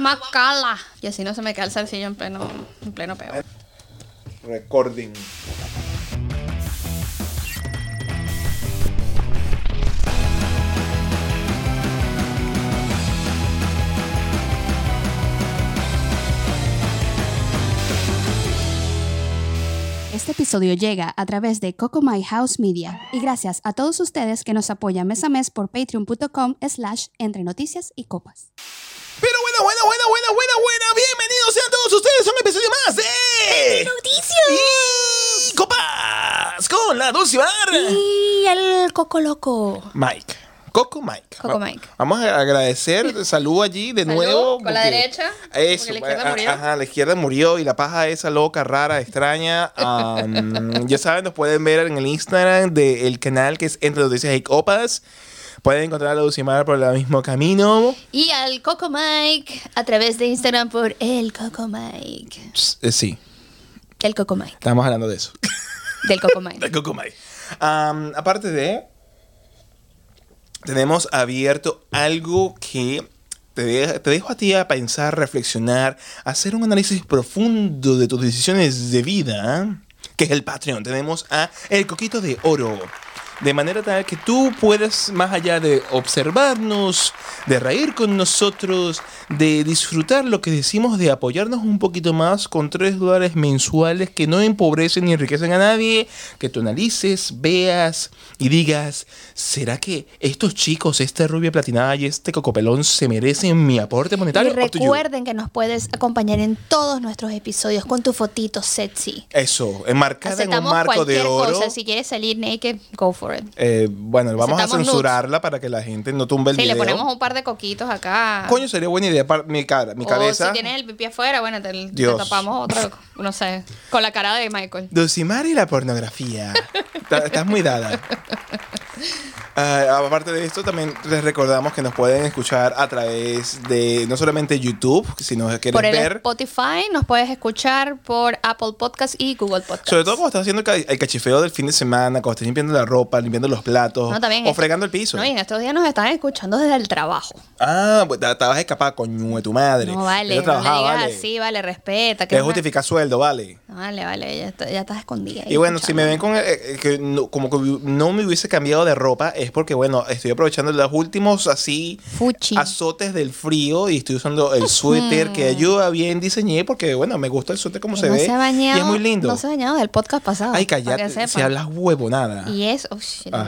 Macala. Y así no se me cae el zarcillo en pleno, en pleno peo. Recording. Este episodio llega a través de Coco My House Media y gracias a todos ustedes que nos apoyan mes a mes por patreon.com slash entre noticias y copas. Bueno, bueno, bueno. Bienvenidos sean todos ustedes a un episodio más de. ¡Noticias! Y Copas con la Dulce Bar. Y el coco loco. Mike. Coco Mike. Coco Mike. Vamos a agradecer. Salud allí de Salud, nuevo. con la derecha, Eso. porque la izquierda murió. Ajá, la izquierda murió y la paja esa loca, rara, extraña. am, ya saben, nos pueden ver en el Instagram del canal que es Entre Noticias y Copas. Pueden encontrar a la Dulcimar por el mismo camino. Y al Coco Mike a través de Instagram por el Coco Mike. Eh, sí, El Coco Mike. estamos hablando de eso. Del Coco Mike. de Cocomay. Am, aparte de, tenemos abierto algo que te, de- te dejo a ti a pensar, reflexionar, hacer un análisis profundo de tus decisiones de vida, que es el Patreon. Tenemos a El Coquito de Oro. De manera tal que tú puedas, más allá de observarnos, de reír con nosotros, de disfrutar lo que decimos, de apoyarnos un poquito más con 3 dólares mensuales que no empobrecen ni enriquecen a nadie, que tú analices, veas y digas, ¿será que estos chicos, esta rubia platinada y este cocopelón se merecen mi aporte Y monetario? You. recuerden que nos puedes acompañar en todos nuestros episodios con tu fotito sexy. Eso, enmarcada en un marco de oro. cosa. Si quieres salir naked, go for it. Eh, bueno, vamos a censurarla para que la gente no tumbe el Sí, le video. ponemos un par de coquitos acá. Coño, sería buena idea para mi cara, mi o cabeza. si tienes el pipí afuera, bueno, te, te tapamos otro, no sé, con la cara de Michael. Dulcimar y la pornografía. Estás muy dada. Ah, aparte de esto, también les recordamos que nos pueden escuchar a través de no solamente YouTube, sino que Por el ver. Spotify nos puedes escuchar por Apple Podcast y Google Podcast. Sobre todo cuando estás haciendo el ca- el cachifeo del fin de semana, cuando estás limpiando la ropa, limpiando los platos, No, también o fregando el piso. No, y en estos días nos están escuchando desde el trabajo. Ah, pues te vas a escapar, coño de tu madre. No vale, no a le trabajar, digas vale. así, vale, respeta. Que es justificar sueldo, vale. Vale, vale, ya, está- ya estás escondida. Y bueno, si me ven con eh, eh, que no- como que no me hubiese cambiado de ropa, es porque, bueno, estoy aprovechando los últimos así Fuchi. azotes del frío y estoy usando el suéter que yo bien diseñé porque, bueno, me gusta el suéter como se no ve. se bañado, y es muy lindo. No se ha bañado del podcast pasado. Ay, sepan. si hablas huevonada. Y es, uy, el Ah.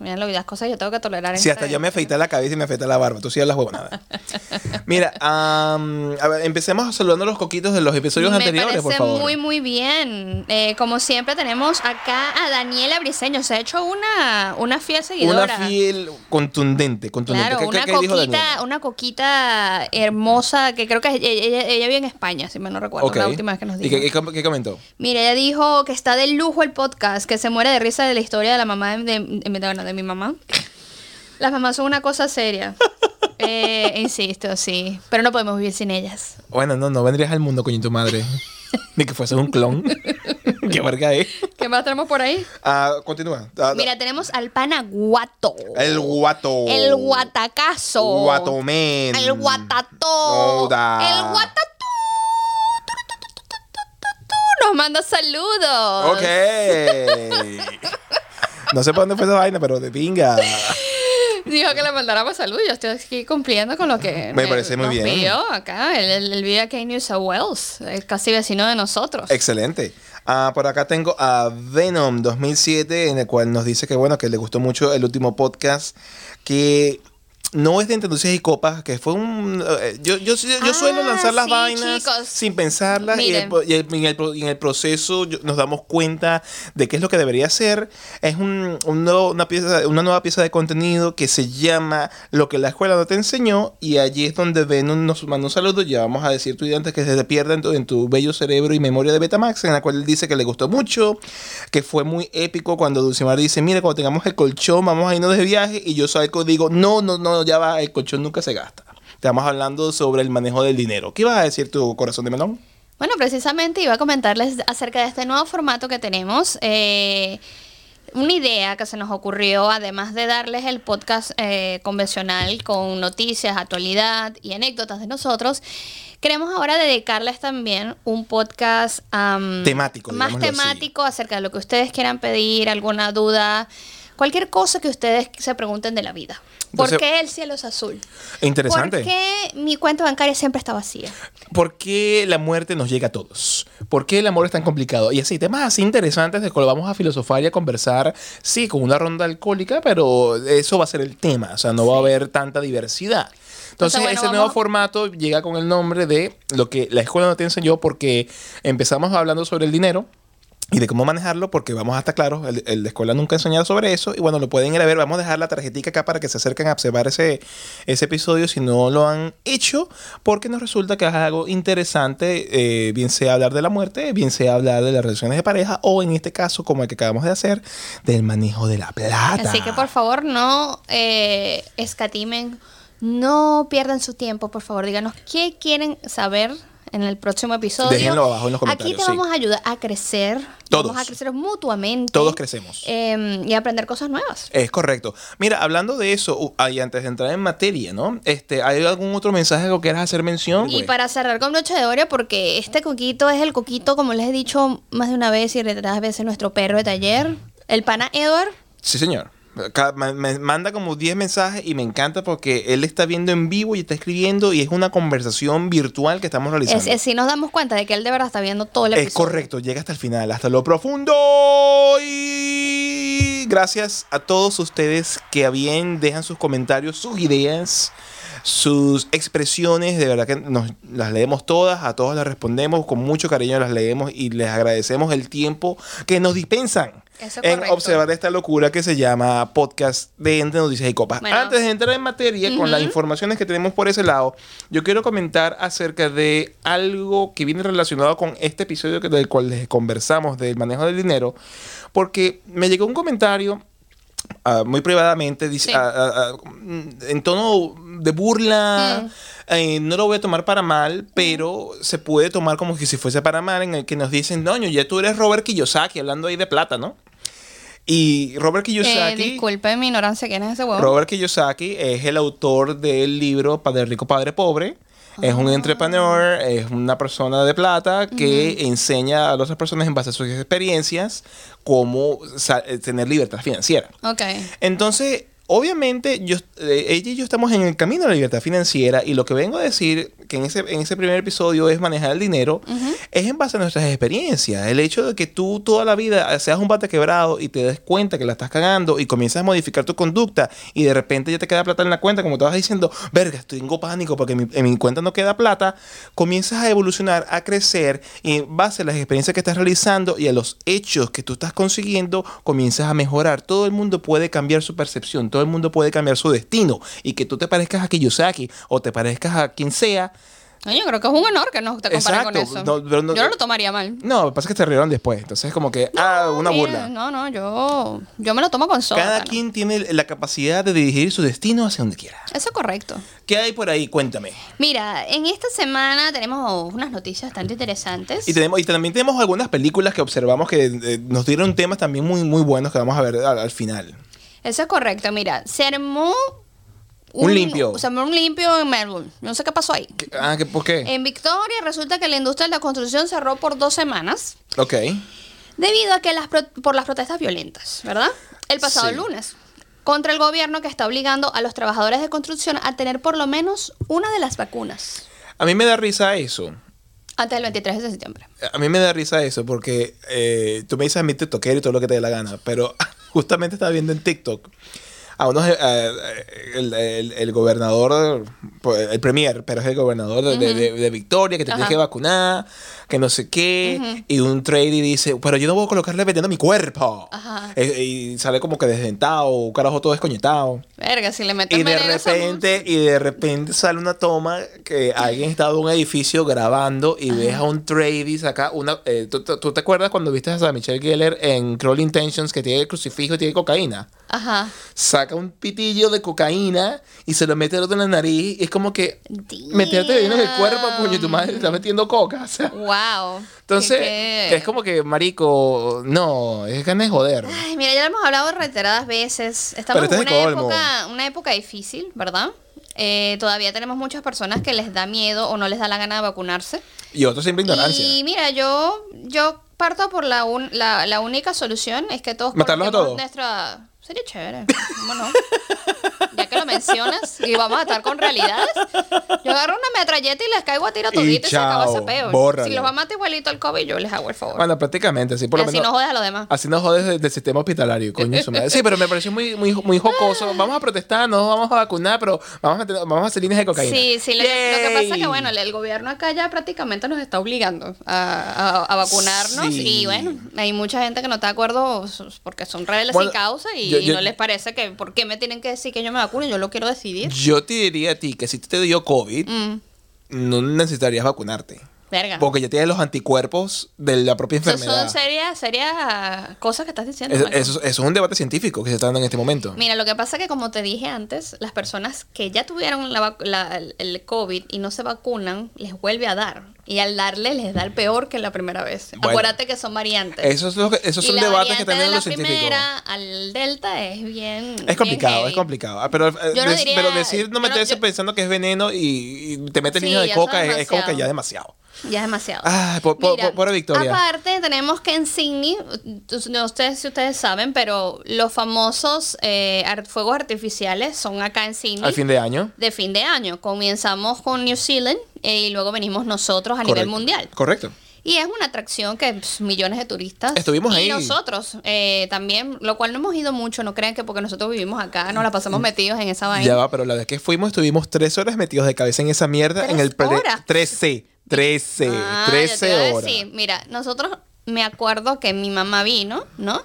Mira lo- las cosas que yo tengo que tolerar. Si hasta esta- yo me afeité la cabeza y me afeité la barba, tú sí hablas huevonada. Mira, am, a ver, empecemos saludando los coquitos de los episodios Me anteriores, por parece favor. muy, muy bien. Eh, como siempre, tenemos acá a Daniela Briseño. Se ha hecho una, una fiel seguidora. Una fiel contundente, contundente. Claro, ¿Qué- qué- una qué coquita, una coquita hermosa que creo que ella, ella, vive en España, si me no recuerdo, Ok. la última vez que nos ¿Y dijo. qué, qué com- qué comentó? Mira, ella dijo que está de lujo el podcast, que se muere de risa de la historia de la mamá de, de- de- de mi mamá. Las mamás son una cosa seria. Eh, insisto, sí. Pero no podemos vivir sin ellas. Bueno, no, no vendrías al mundo, coño, tu madre. Ni que fuese un clon. Qué verga es. ¿Qué más tenemos por ahí? Ah, continúa. Ah, Mira, tenemos al pana guato. El guato. El guatacazo. Guatomen. El guatató. Joda. El guatató. Nos manda saludos. Ok. No sé para dónde fue esa vaina, pero de pinga. Dijo que le mandáramos saludos. Yo estoy aquí cumpliendo con lo que Me parece muy nos bien. pidió acá. Él, él, él vive aquí en New South Wales. Es casi vecino de nosotros. Excelente. Ah, por acá tengo a Venom 2007, en el cual nos dice que bueno, que le gustó mucho el último podcast, que no es de Entenducias y Copas, que fue un... eh, yo, yo, yo suelo Ah, lanzar las sí, vainas chicos. sin pensarlas y, Miren. el pro- y el- y en, el, pro- y en el proceso nos damos cuenta de qué es lo que debería ser. Es un, un nuevo- una, pieza, una nueva pieza de contenido que se llama Lo que la escuela no te enseñó y allí es donde Venom nos manda un saludo. Ya vamos a decir estudiantes que se te pierda en tu, en tu bello cerebro y memoria de Betamax, en la cual él dice que le gustó mucho, que fue muy épico cuando Dulcimar dice, mire, cuando tengamos el colchón vamos a irnos de viaje y yo salgo y digo, no, no, no, ya va, el colchón nunca se gasta. Estamos hablando sobre el manejo del dinero. ¿Qué ibas a decir tu corazón de melón? Bueno, precisamente iba a comentarles acerca de este nuevo formato que tenemos. Eh, una idea que se nos ocurrió, además de darles el podcast eh, convencional con noticias, actualidad y anécdotas de nosotros, queremos ahora dedicarles también un podcast am, Temático, más así. temático acerca de lo que ustedes quieran pedir, alguna duda, cualquier cosa que ustedes se pregunten de la vida. ¿Por Entonces- qué el cielo es azul? Interesante. ¿Por qué mi cuenta bancaria siempre está vacía? ¿Por qué la muerte nos llega a todos? ¿Por qué el amor es tan complicado? Y así, temas así interesantes de que lo vamos a filosofar y a conversar, sí, con una ronda alcohólica, pero eso va a ser el tema, o sea, no va a haber tanta diversidad. Entonces, Entonces, bueno, ese nuevo formato llega con el nombre de lo que la escuela no te enseñó porque empezamos hablando sobre el dinero y de cómo manejarlo, porque vamos a estar claros, el, de escuela nunca ha enseñado sobre eso, y bueno, lo pueden ir a ver, vamos a dejar la tarjetita acá para que se acerquen a observar ese, ese episodio si no lo han hecho, porque nos resulta que es algo interesante, eh, bien sea hablar de la muerte, bien sea hablar de las relaciones de pareja, o en este caso, como el que acabamos de hacer, del manejo de la plata. Así que por favor no eh, escatimen, no pierdan su tiempo, por favor, díganos qué quieren saber en el próximo episodio. Déjenlo abajo en los Aquí comentarios, te sí. vamos a ayudar a crecer. Todos. Vamos a crecer mutuamente. Todos crecemos. eh, y aprender cosas nuevas. Es correcto. Mira, hablando de eso, uh, ahí antes de entrar en materia, ¿no? Este, ¿Hay algún otro mensaje que quieras hacer mención? Y güey? para cerrar con broche de oro, porque este coquito es el coquito, como les he dicho más de una vez y reiteradas veces, nuestro perro de taller, el pana Edward. Sí, señor. Me, manda como 10 mensajes y me encanta porque él está viendo en vivo y está escribiendo y es una conversación virtual que estamos realizando. Es, es- si nos damos cuenta de que él de verdad está viendo todo el Es episodio. correcto, llega hasta el final, hasta lo profundo. Y gracias a todos ustedes que a bien dejan sus comentarios, sus ideas, sus expresiones. De verdad que nos las leemos todas, a todos las respondemos, con mucho cariño las leemos y les agradecemos el tiempo que nos dispensan. Eso en correcto. observar esta locura que se llama podcast de Entre Noticias y Copas. Bueno. Antes de entrar en materia con las informaciones que tenemos por ese lado, yo quiero comentar acerca de algo que viene relacionado con este episodio que- del cual les conversamos del manejo del dinero, porque me llegó un comentario ah, muy privadamente, dice, Sí. ah, mm, en tono de burla. Mm. eh, no lo voy a tomar para mal, pero se puede tomar como que si fuese para mal, en el que nos dicen, doño, ya tú eres Robert Kiyosaki, hablando ahí de plata, ¿no? Y Robert Eh, Kiyosaki, disculpe mi ignorancia, ¿quién es ese huevo? Robert Kiyosaki es el autor del libro Padre Rico, Padre Pobre. Es Ah. un entrepreneur, es una persona de plata que enseña a las otras personas en base a sus experiencias cómo eh, tener libertad financiera. Ok. Entonces, obviamente, yo, eh, ella y yo estamos en el camino de la libertad financiera y lo que vengo a decir, que en ese, en ese primer episodio es manejar el dinero, es en base a nuestras experiencias. El hecho de que tú toda la vida seas un bate quebrado y te des cuenta que la estás cagando y comienzas a modificar tu conducta y de repente ya te queda plata en la cuenta, como te vas diciendo, verga, tengo pánico porque en mi, en mi cuenta no queda plata, comienzas a evolucionar, a crecer y en base a las experiencias que estás realizando y a los hechos que tú estás consiguiendo, comienzas a mejorar. Todo el mundo puede cambiar su percepción, todo el mundo puede cambiar su destino y que tú te parezcas a Kiyosaki o te parezcas a quien sea. No, yo creo que es un honor que nos te comparen con eso. no, pero no- yo no lo tomaría mal. No, lo que pasa es que te rieron después, entonces es como que, ah, una burla. No, no, yo, yo me lo tomo con soda. Cada quien tiene la capacidad de dirigir su destino hacia donde quiera. Eso es correcto. ¿Qué hay por ahí? Cuéntame. Mira, en esta semana tenemos unas noticias bastante interesantes. Y, tenemos, y también tenemos algunas películas que observamos que eh, nos dieron temas también muy, muy buenos que vamos a ver al, al final. Eso es correcto. Mira, se armó Un limpio. Se armó un limpio en Melbourne. No sé qué pasó ahí. ¿Qué- Ah, ¿qué- ¿por qué? En Victoria resulta que la industria de la construcción cerró por dos semanas ok. debido a que las pro- por las protestas violentas, ¿verdad? El pasado Sí. lunes contra el gobierno que está obligando a los trabajadores de construcción a tener por lo menos una de las vacunas A mí me da risa eso. antes del 23 de septiembre. A mí me da risa eso porque eh, tú me dices a mí TikToker y todo lo que te dé la gana, pero justamente estaba viendo en TikTok a unos, eh, eh, el, el- el gobernador, pues, el premier, pero es el gobernador de, de- de- de Victoria, que te tienes que vacunar, que no sé qué, y un tradie dice, pero yo no voy a colocarle veneno a mi cuerpo. Ajá. Eh, y sale como que desdentado, un carajo todo descoñetado. Verga, si le meten Y de repente, y de repente sale una toma que alguien estaba en un edificio grabando y ves a un tradie saca una. eh, ¿tú, tú- te acuerdas cuando viste a Michelle Geller en Cruel Intentions que tiene el crucifijo y tiene cocaína? Ajá. saca un pitillo de cocaína y se lo mete al otro en la nariz. Y es como que meterte veneno en el cuerpo, coño, y tu madre está metiendo coca. O sea, Wow. entonces, Qué- qué- es como que, marico, no, es ganas de joder. Ay, mira, ya lo hemos hablado reiteradas veces. Estamos Pero en este una época, una época difícil, ¿verdad? Eh, todavía tenemos muchas personas que les da miedo o no les da la gana de vacunarse. Y otro siempre ignorancia. Y mira, yo, yo parto por la, un- la, la única solución es que todos ¿Matarlos a todos? nuestra... Sería chévere, ¿cómo no? Lo mencionas y vamos a estar con realidades. Yo agarro una metralleta y les caigo a tiro Y todito y, se acabó chao, ese peo. bórralo. Si los va a matar igualito al COVID, yo les hago el favor. Bueno, prácticamente, sí, por y lo así menos. no jodes a los demás. Así nos jodes del, del sistema hospitalario, coño. su madre. Sí, pero me pareció muy, muy, muy jocoso. Vamos a protestar, no vamos a vacunar, pero vamos a, meter- vamos a hacer líneas de cocaína. Sí, sí, lo, que- lo que pasa es que, bueno, el, el gobierno acá ya prácticamente nos está obligando a, a- a vacunarnos Sí. y, bueno, hay mucha gente que no está de acuerdo porque son Bueno, sin causa y, yo- y no les parece que, ¿por qué me tienen que decir que yo me vacune? Yo lo quiero decidir. Yo te diría a ti que si te dio COVID, Mm, no necesitarías vacunarte. Verga. Porque ya tienes los anticuerpos de la propia Eso enfermedad. son serias, serias cosas que estás diciendo. Eso, eso- eso es un debate científico que se está dando en este momento. Mira, lo que pasa es que como te dije antes, las personas que ya tuvieron la la- el- COVID y no se vacunan, les vuelve a dar. Y al darle les da el peor que la primera vez. Bueno. Acuérdate que son variantes. Eso es lo que, esos Y son la debates que de la los científicos. primera al delta es bien Es complicado, bien es complicado. Ah, Pero, eh, Yo no des- diría- pero decir no meterse yo- pensando que es veneno y, y te metes Sí, línea de eso coca es es, como que ya demasiado. Ya es demasiado. Ah, por, Mira, por- por victoria. Aparte, tenemos que en Sydney, no sé si ustedes saben, pero los famosos eh, fuegos artificiales son acá en Sydney. Al fin de año. de fin de año. Comenzamos con New Zealand eh, y luego venimos nosotros a nivel mundial. Correcto. Y es una atracción que pss, millones de turistas. Estuvimos y ahí. nosotros eh, también, lo cual no hemos ido mucho, no crean que porque nosotros vivimos acá nos la pasamos metidos en esa vaina. Mm. Ya va, pero la vez que fuimos estuvimos tres horas metidos de cabeza en esa mierda en ¿Tres el horas? 13. 13. Ah, yo 13 te iba a horas. decir, mira, nosotros me acuerdo que mi mamá vino, ¿no?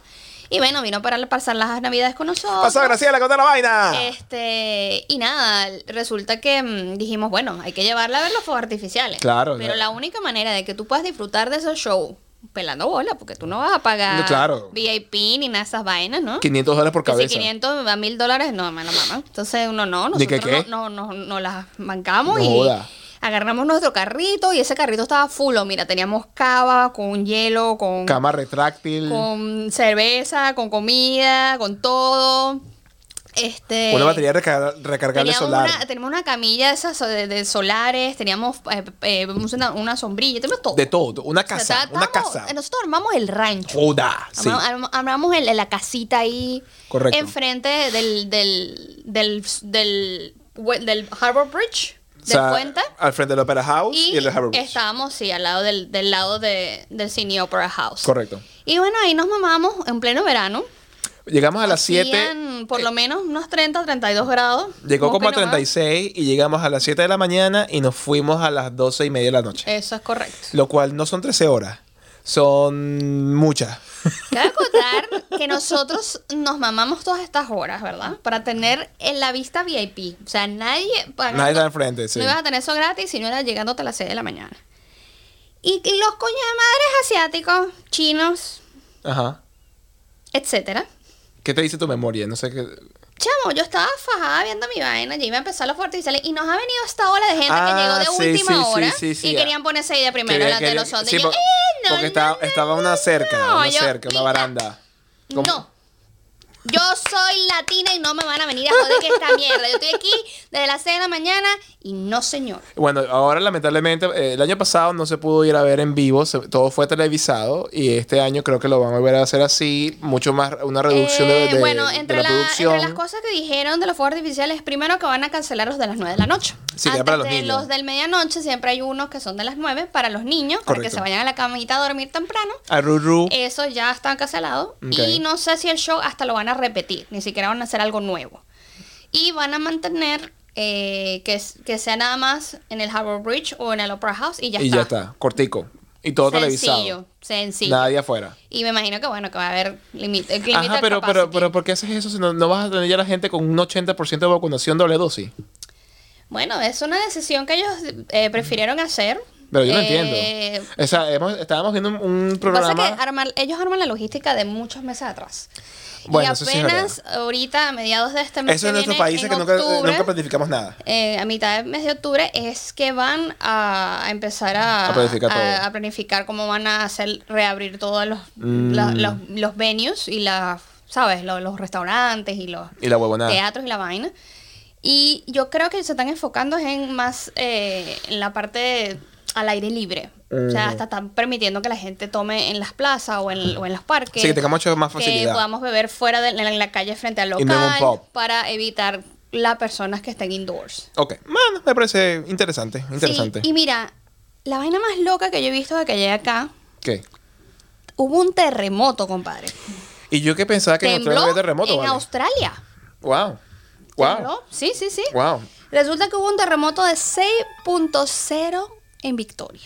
Y bueno, vino para pasar las navidades con nosotros. Pasó Graciela, conta la vaina. Este, y nada, resulta que mm, dijimos, bueno, hay que llevarla a ver los fuegos artificiales. Claro, Pero claro. la única manera de que tú puedas disfrutar de esos shows, pelando bola, porque tú no vas a pagar No, claro. VIP ni nada de esas vainas, ¿no? 500 dólares por Que si cabeza. 500 a 1000 dólares, no, mala mamá. Entonces uno no, ¿De qué, nosotros qué? no, no, no, no las bancamos No y joda. Agarramos nuestro carrito y ese carrito estaba full. Mira, teníamos cava con hielo, con Cama retráctil. con cerveza, con comida, con todo. Este, Una batería recar- recargable teníamos solar. Una, teníamos una camilla de esas de, de solares, teníamos eh, eh, una, una sombrilla, teníamos todo. De todo. Una O sea, casa. una casa. Nosotros armamos el rancho. Joda. Sí. Armamos, arm- armamos el- la casita ahí. Correcto. Enfrente del, del, del, del, del Harbor Bridge, O sea, puente. Al frente del Opera House y, Y el Harbour Bridge. estábamos, sí, al lado del, del lado de, del Sydney Opera House. Correcto. Y bueno, ahí nos mamamos en pleno verano. Llegamos a las 7. Hacían por lo menos unos 30, 32 grados. Llegó como a que no más. 36 y llegamos a las 7 de la mañana y nos fuimos a las 12 y media de la noche. Eso es correcto. Lo cual no son 13 horas. Son muchas. Cabe acotar que nosotros nos mamamos todas estas horas, ¿verdad? Para tener en la vista VIP. O sea, nadie... pagando- Nadie está enfrente, sí. No ibas a tener eso gratis si no era llegándote a las 6 de la mañana. Y, los coños de madres asiáticos, chinos, Ajá. etcétera. ¿Qué te dice tu memoria? No sé qué. Chamo, yo estaba fajada viendo mi vaina, ya iba a empezar los artificiales y nos ha venido esta ola de gente Ah, que llegó de sí, última sí, hora sí, y querían ponerse ahí de primero delante de los y yo, por- "Eh, no, porque no, estaba, no, estaba una cerca, no". una cerca, una "Mira, baranda. ¿Cómo? No. Yo soy latina y no me van a venir a joder que esta mierda. Yo estoy aquí desde las 6 de la mañana y no, señor. Bueno, ahora lamentablemente eh, el año pasado no se pudo ir a ver en vivo, se- todo fue televisado y este año creo que lo van a volver a hacer así, mucho más, una reducción de, Eh, de- bueno, de entre, la la- producción. entre las cosas que dijeron de los fuegos artificiales, primero que van a cancelar los de las 9 de la noche. Sí, que era Antes para los de niños. los del medianoche siempre hay unos que son de las 9 para los niños, para que Correcto. se vayan a la camita a dormir temprano. A Ruru. Eso ya está cancelado. Ok. Y no sé si el show hasta lo van a repetir, ni siquiera van a hacer algo nuevo. Y van a mantener eh, que, que sea nada más en el Harbour Bridge o en el Opera House y ya y está. ya está, cortico. Y todo televisado. Sencillo, sencillo. Nadie afuera. Y me imagino que bueno, que va a haber límite. Ajá, pero, pero, pero ¿por qué haces eso si no, no vas a tener ya la gente con un 80% de vacunación doble dosis? Bueno, es una decisión que ellos eh, prefirieron hacer. Pero yo no Eh, entiendo. O sea, hemos- estábamos viendo un, programa. pasa que arman- ellos arman la logística de muchos meses atrás. Bueno, y eso sí es apenas ahorita, a mediados de este mes Eso en nuestros países que nunca, octubre, nunca planificamos nada. eh, a mitad del mes de octubre es que van a, a empezar a, A planificar a- cómo van a hacer reabrir todos los, Mm. la- los, los venues y las, ¿sabes? Los, los restaurantes y los Y la huevonada. teatros y la vaina. Y yo creo que se están enfocando en más eh, en la parte al aire libre. O sea, hasta están permitiendo que la gente tome en las plazas o en, o en los parques. Sí, que tengamos mucho más Que facilidad. podamos beber fuera de en la calle frente al no en local para evitar las personas que estén indoors. Ok, bueno, me parece interesante, interesante. Sí, y mira, la vaina más loca que yo he visto de que llegué acá, ¿Qué? hubo un terremoto, compadre. Y yo que pensaba que en Tembló Australia había terremoto, en ¿vale? Australia. Wow. Wow. Tembló. Sí, sí, sí. Wow. Resulta que hubo un terremoto de 6.0 en Victoria.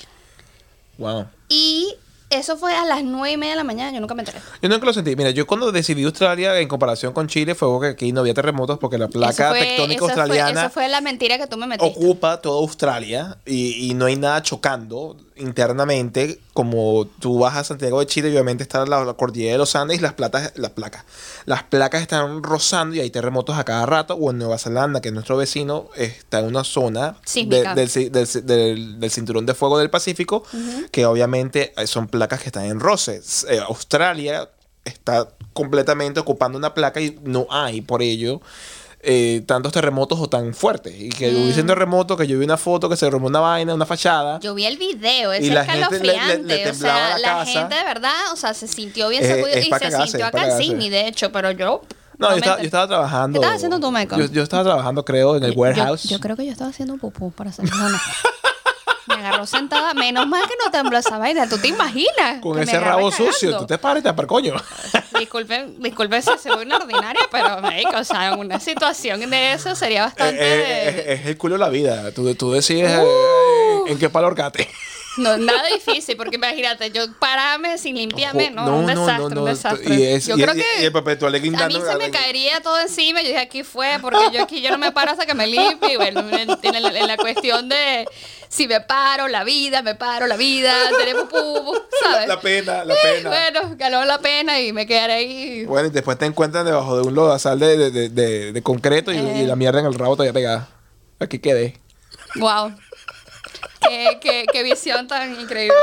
Wow. Y eso fue a las 9 y media de la mañana, yo nunca me enteré. Yo nunca lo sentí. Mira, yo cuando decidí Australia en comparación con Chile fue porque aquí no había terremotos porque la placa fue- tectónica fue- australiana Eso fue la mentira que tú me metiste. ocupa toda Australia y, y no hay nada chocando internamente. Como tú vas a Santiago de Chile, obviamente está la, la cordillera de los Andes y las, platas, las placas. Las placas están rozando y hay terremotos a cada rato. O en Nueva Zelanda, que es nuestro vecino, está en una zona de- del, del ci- del- del cinturón de fuego del Pacífico, que obviamente eh, son placas que están en roces. Eh, Australia está completamente ocupando una placa y no hay por ello eh, tantos terremotos o tan fuertes. Y que hubiese un terremoto, que yo vi una foto que se derrumbó una vaina, una fachada. Yo vi el video, es escalofriante. o sea, la la, gente de verdad, o sea, se sintió bien Eh, es y se sintió acá en. Sydney, de hecho, pero yo. No, yo me estaba, yo estaba trabajando. ¿Qué estabas haciendo tú, Michael? Yo, yo estaba trabajando, creo, en el warehouse. Yo, yo creo que yo estaba haciendo pupú para ser honesta. Me agarró sentada. Menos mal que no tembló esa vaina. ¿Tú te imaginas? con ese rabo sucio, tú te paras y te coño. Disculpen, disculpen si soy una ordinaria, pero, marico, o sea, en una situación de eso sería bastante... Eh, eh, es, es el culo de la vida. Tú, tú decides eh, Uh. en qué palo horcate. No, nada difícil, porque imagínate, yo pararme sin limpiarme, no, No, un no, no, desastre, no, un desastre. y es- yo y- creo que y el a mí se me caería todo encima, yo dije, aquí fue, porque yo aquí yo no me paro hasta que me limpie, bueno, en, en la cuestión de si me paro, la vida, me paro, la vida, tenemos pupo, ¿sabes? La pena, la Eh, pena. Bueno, ganó la pena y me quedaré ahí. Bueno, y después te encuentran debajo de un lodazal de, de, de, de- de concreto y, Eh. y la mierda en el rabo todavía pegada. Aquí quedé. Wow. Qué, qué, qué visión tan increíble.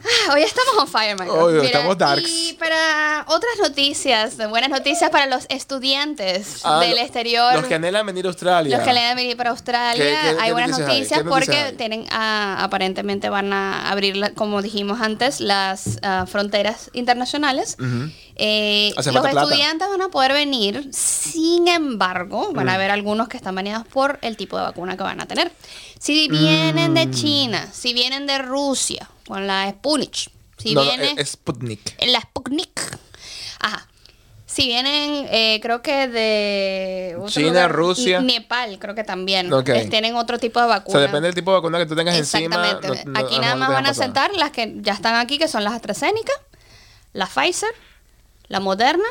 Hoy estamos on fire, Michael. Hoy estamos darks. Y para otras noticias, buenas noticias para los estudiantes Ah, del exterior. Los que anhelan venir a Australia. Los que dan venir para Australia, ¿Qué- qué- hay qué buenas noticias hay? noticias ¿Qué noticias porque hay? tienen ah, aparentemente van a abrir, la- como dijimos antes, las ah, fronteras internacionales. Ujú. Eh, Hace los plata. estudiantes van a poder venir, sin embargo, van a haber algunos que están baneados por el tipo de vacuna que van a tener. Si vienen Mm. de China, si vienen de Rusia, con la Sputnik, si No, no, vienen es Sputnik. en la Sputnik, ajá. Si vienen, eh, creo que de otro China, Rusia. Nepal, creo que también. Ok. eh, tienen otro tipo de O vacuna. sea, depende del tipo de vacuna que tú tengas encima. Exactamente. no- no- aquí no nada más van a sentar las que ya están aquí, que son las AstraZeneca, la Pfizer, la Moderna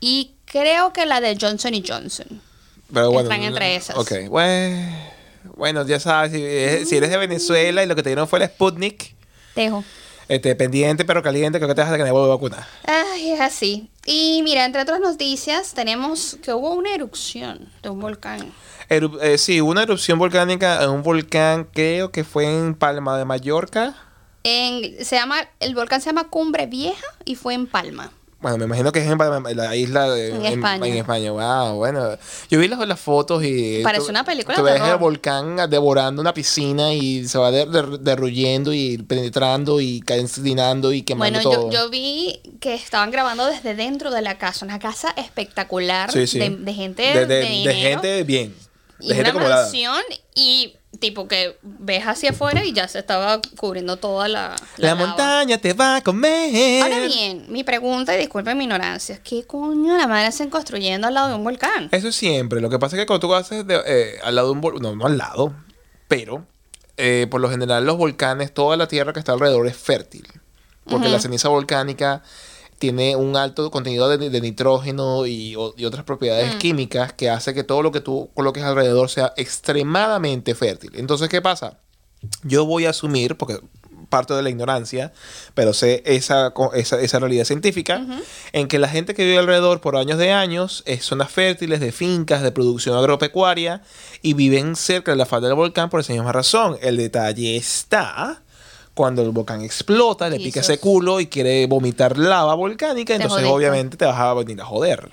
y creo que la de Johnson y Johnson. Pero bueno, Están entre esas. Ok, bueno, bueno ya sabes, si, es- si eres de Venezuela y lo que te dieron fue el Sputnik, Tejo. este, pendiente pero caliente, creo que te vas a tener que vuelva a vacunar. Ay, es así. Y mira, entre otras noticias, tenemos que hubo una erupción de un volcán. Eru- eh, sí, una erupción volcánica en un volcán, creo que fue en Palma de Mallorca. En, se llama, el volcán se llama Cumbre Vieja y fue en Palma. Bueno, me imagino que es en en la isla de En España. En, España, wow, bueno. Yo vi las, las fotos y... Parece tú- una película Tú ves el volcán devorando una piscina y se va der- der- derruyendo y penetrando y calcinando y quemando Bueno, todo. yo, yo vi que estaban grabando desde dentro de la casa, una casa espectacular Sí, sí. De, de gente de, de, de- de dinero gente bien. De y gente una acomodada. mansión y tipo que ves hacia afuera y ya se estaba cubriendo toda la, La, montaña te va a comer. Ahora bien, mi pregunta, y disculpen mi ignorancia, ¿qué coño la madre hacen construyendo al lado de un volcán? Eso siempre. Lo que pasa es que cuando tú haces de- eh, al lado de un volcán, no, no al lado, pero eh, por lo general los volcanes, toda la tierra que está alrededor es fértil. Porque la ceniza volcánica tiene un alto contenido de, de nitrógeno y, o- y otras propiedades químicas que hace que todo lo que tú coloques alrededor sea extremadamente fértil. Entonces, ¿qué pasa? Yo voy a asumir, porque parto de la ignorancia, pero sé esa, esa, esa realidad científica, en que la gente que vive alrededor por años de años es zonas fértiles de fincas de producción agropecuaria y viven cerca de la falda del volcán por esa misma razón. El detalle está cuando el volcán explota, le pica ese culo y quiere vomitar lava volcánica, entonces jodiste. obviamente te vas a venir a joder.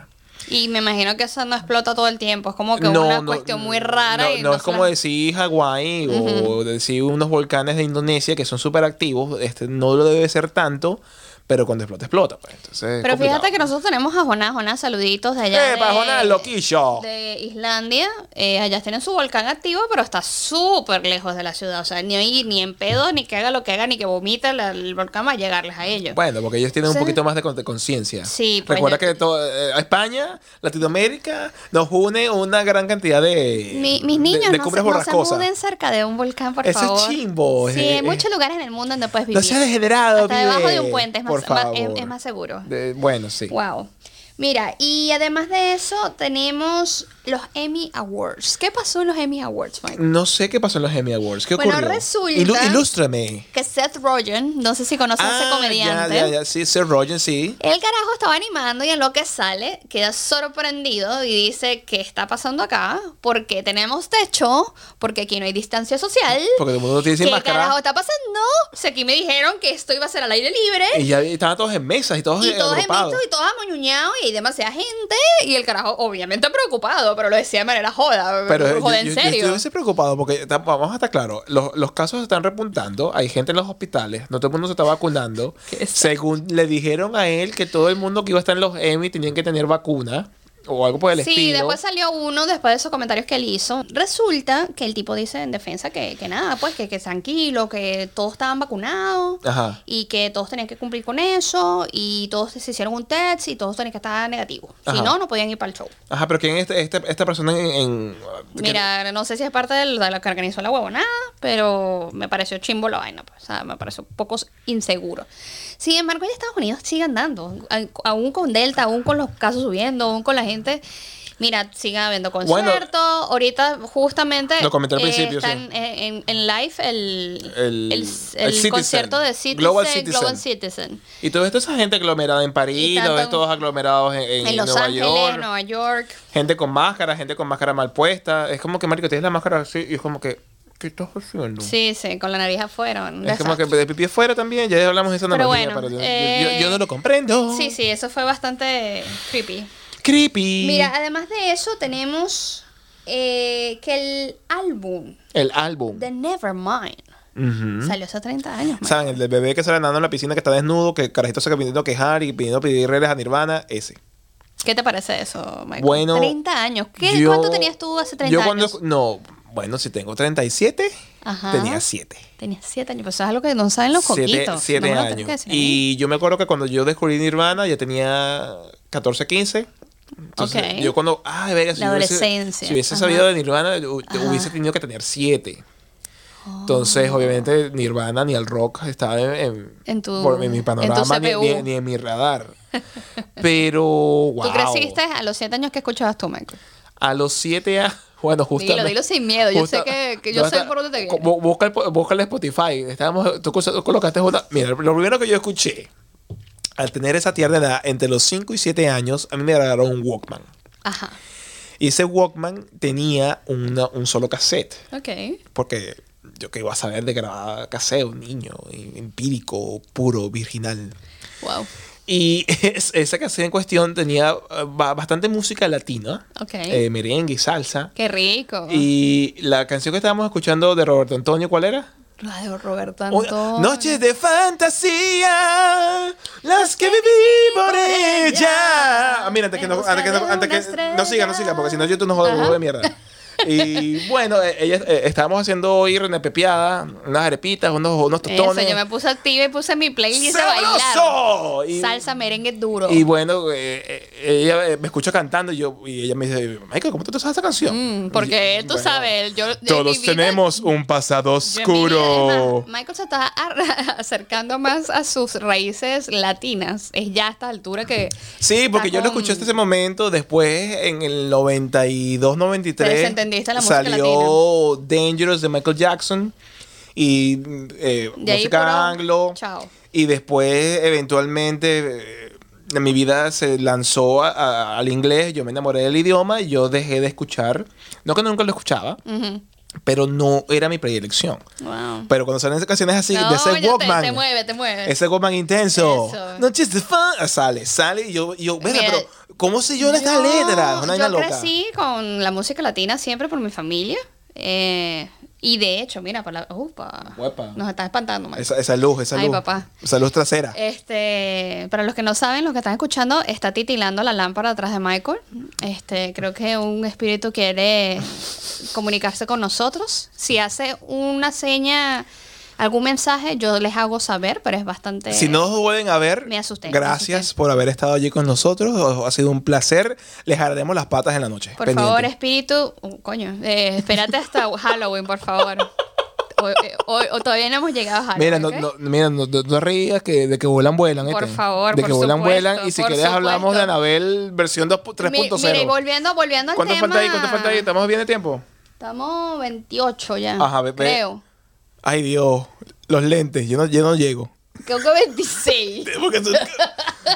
Y me imagino que eso no explota todo el tiempo. Es como que No, una no, cuestión muy rara. No, y no es como decir Hawái o decir unos volcanes de Indonesia que son súper activos. Este no lo debe ser tanto, pero cuando explota, explota. Pues. Entonces, Pero complicado. fíjate que nosotros tenemos a Jonás, Jonás, saluditos de allá. ¡Epa, de, Jonás, loquillo! De Islandia. Eh, allá tienen su volcán activo, pero está súper lejos de la ciudad. O sea, ni, ni en pedo, ni que haga lo que haga, ni que vomite la- el volcán va a llegarles a ellos. Bueno, porque ellos tienen un poquito más de con- de conciencia. Sí, pues Recuerda que to- eh, España, Latinoamérica, nos une una gran cantidad de, Mi- mis niños de no, se, no se muden cerca de un volcán, por Eso es favor. chimbo, Sí, hay muchos lugares en el mundo donde puedes vivir. No degenerado, Hasta debajo de un puente es más, por es- más seguro. De- bueno, sí. Wow. Mira, y además de eso, tenemos los Emmy Awards. ¿Qué pasó en los Emmy Awards, Mike? No sé qué pasó en los Emmy Awards. ¿Qué Bueno, ocurrió? resulta- Ilu- ilústrame. Que Seth Rogen, no sé si conoces a ese Ah, comediante. Ya, ya, ya. Sí, Sir Rogen, sí. El carajo estaba animando y en lo que sale queda sorprendido y dice, ¿qué está pasando acá? ¿Por qué tenemos techo? Porque aquí no hay distancia social. Porque todo el mundo tiene sin ¿Qué máscara. carajo está pasando? O sea, aquí me dijeron que esto iba a ser al aire libre. Y ya estaban todos en mesas y todos Y todos agrupados. envitos y todos amoñuñados y hay demasiada gente. Y el carajo, obviamente preocupado, pero lo decía de manera joda. Pero yo, joda, yo, en yo serio. estuviese preocupado porque vamos a estar claros, los, los casos se están repuntando, hay gente en los hospitales, no todo el mundo se está vacunando. Según le dijeron a él que todo el mundo que iba a estar en los Emmy tenían que tener vacuna o algo por el Sí, estilo. después salió uno después de esos comentarios que él hizo. Resulta que el tipo dice en defensa que, que nada, pues que, que tranquilo, que todos estaban vacunados Ajá. y que todos tenían que cumplir con eso y todos se hicieron un test y todos tenían que estar negativos. Si no, no podían ir para el show. Ajá, pero ¿quién es este, este- esta persona en... en- que- Mira, no sé si es parte de lo que organizó la huevonada, pero me pareció chimbo la vaina, pues, o sea, me pareció un poco inseguro. Sin embargo, en Estados Unidos sigue andando, aún con Delta, aún con los casos subiendo, aún con la gente. Mira, sigue habiendo Bueno, conciertos. Ahorita, justamente. lo comenté al eh, principio, está sí. en, en- en live el, El- el, el el Citizen, concierto de Citizen, Global Global Citizen. Citizen. Y toda esa gente aglomerada en París, todos aglomerados en, en En Los Nueva Ángeles, York. Nueva York. Gente con máscara, gente con máscara mal puesta. Es como que, marico, tienes la máscara así y es como que, ¿qué estás haciendo? Sí, sí, con la nariz afuera. Es como que desastre. de pipí afuera también, ya hablamos de esa Pero analogía, bueno, pero yo, yo- eh, yo no lo comprendo. Sí, sí, eso fue bastante creepy. Creepy. Mira, además de eso tenemos eh, que el álbum el álbum. de Nevermind Ujú. salió hace 30 años. man. ¿Saben? El del bebé que sale nadando en la piscina que está desnudo, que el carajito se pidiendo a quejar y pidiendo pedir reglas a Nirvana, ese. ¿Qué te parece eso, Michael? Bueno. 30 años. ¿Qué, yo- ¿Cuánto tenías tú hace 30 yo cuando, años? No, bueno, si tengo 37, Ajá. tenía 7. Tenías 7 años. Pues eso es algo que no saben los Siete, coquitos. siete No me lo tenés años. decir. Y yo me acuerdo que cuando yo descubrí Nirvana, ya tenía 14, 15. Entonces, Ok. yo cuando, ay, verga, si La yo hubiese- adolescencia. si hubiese Ajá. sabido de Nirvana, Ajá. hubiese tenido que tener 7. Entonces, obviamente, Nirvana ni el rock estaba en, en- En tu- por- en mi panorama ni, CPU. ni- ni en mi radar. Pero, wow. ¿Tú creciste a los 7 años que escuchabas tú, Michael? A los 7 años, bueno, justamente. Dilo, dilo sin miedo. Yo justa- sé que, que yo sé por dónde te bu- Busca busca el Spotify. Estábamos, tú, cos- colocaste una- Mira, lo primero que yo escuché al tener esa tierna edad, entre los 5 y 7 años, a mí me regalaron un Walkman. Ajá. Y ese Walkman tenía una- un solo cassette. Ok. Porque yo que iba a saber de grabar cassette, un niño, em- empírico, puro, virginal. Wow. Y es- esa cassette en cuestión tenía eh, ba- bastante música latina, Ok. eh, merengue y salsa. Qué rico. Y la canción que estábamos escuchando de Roberto Antonio, ¿cuál era? La de Roberto Antonio. Noches de fantasía, las que viví por ella. Ah, mira, antes que no, antes que no, antes que no siga, no siga, porque si no yo tú no jodas Ajá. de mierda. Y bueno, eh, ella, eh, estábamos haciendo hoy René Pepiada, unas arepitas, unos, unos tostones. Eso, yo me puse activa y puse mi playlist a bailar. Y- Salsa, merengue duro. Y bueno, eh, eh, ella me escucha cantando y, yo, y ella me dice, Michael, ¿cómo tú te sabes esa canción? Mm, porque Y- tú bueno, sabes, yo... Todos vida- tenemos un pasado vida- oscuro. Michael se está acercando más a sus raíces latinas. Es ya a esta altura que... Sí, porque yo lo escuché hasta ese momento. Después, en el 92, 93, Te desentendiste la música salió Dangerous de Michael Jackson. y eh, De música anglo. Chao. Y después, eventualmente, eh, mi vida se lanzó a- a- al inglés. Yo me enamoré del idioma y yo dejé de escuchar. No que nunca lo escuchaba, Ujú. Pero no era mi predilección. Wow. Pero cuando salen esas canciones así, No, de ese ya te- Walkman. Te, mueve, te mueve. Ese Walkman intenso. Eso. Noches de fan. Sale, sale. Y yo, yo Mira, pero ¿cómo sé yo esta Yo- letra? Una yo loca. crecí con la música latina siempre por mi familia. eh, y de hecho, mira, por la, upa, Uepa. nos está espantando. Esa, esa luz, esa Ay, luz. papá. Esa luz trasera. Este, para los que no saben, los que están escuchando, está titilando la lámpara atrás de Michael. Este, creo que un espíritu quiere comunicarse con nosotros. Si hace una seña, algún mensaje, yo les hago saber, pero es bastante. Si no nos vuelven a ver, Me asusté, me gracias asusté. por haber estado allí con nosotros. Ha sido un placer. Les haremos las patas en la noche. Por Pendiente. favor, espíritu, oh, coño, eh, espérate hasta Halloween, por favor. O, eh, o- o todavía no hemos llegado a Halloween. Mira, no, no, mira, no, no- no rías que, de que vuelan, vuelan. Por ¿oíste? favor, De por que vuelan, supuesto, vuelan. Y si quieres hablamos de supuesto. Anabel versión 2 Mi- 3.0. Mira, y volviendo, volviendo al ¿Cuánto tema. falta ahí? ¿Cuánto falta ahí? ¿Estamos bien de tiempo? Estamos 28 ya. Ajá, creo. Ay, Dios. Los lentes. Yo no, yo no llego. Creo que 26. Porque tú-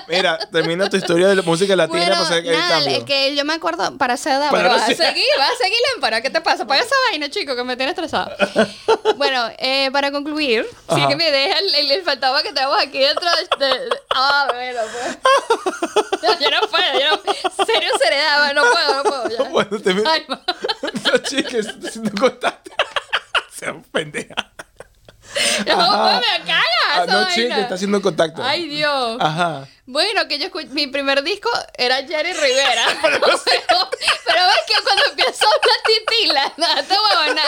Mira, termina tu historia de la música latina para hacer el nada, cambio. es que yo me acuerdo para hacer edad, Para pero vas a hacer- seguir, vas a seguir lámpara, ¿qué te pasa? Paga esa vaina, chico, que me tiene estresada. bueno, eh, para concluir, sí Ajá. que me deja, le, le faltaba que estemos aquí dentro de... de- de- ah, bueno, pues. No, yo no puedo, yo no... Serio, seriedad, no puedo, no puedo. Ya. Bueno, termina. Ay, ma- No, chicas, estoy haciendo contacto. Sean pendeja. no, me cagas vaina. chica, está haciendo contacto. Ay, Dios. Ajá. Bueno, que yo escuché, mi primer disco era Jerry Rivera. pero, pero ves que cuando empezó la titila, nada, te huevona.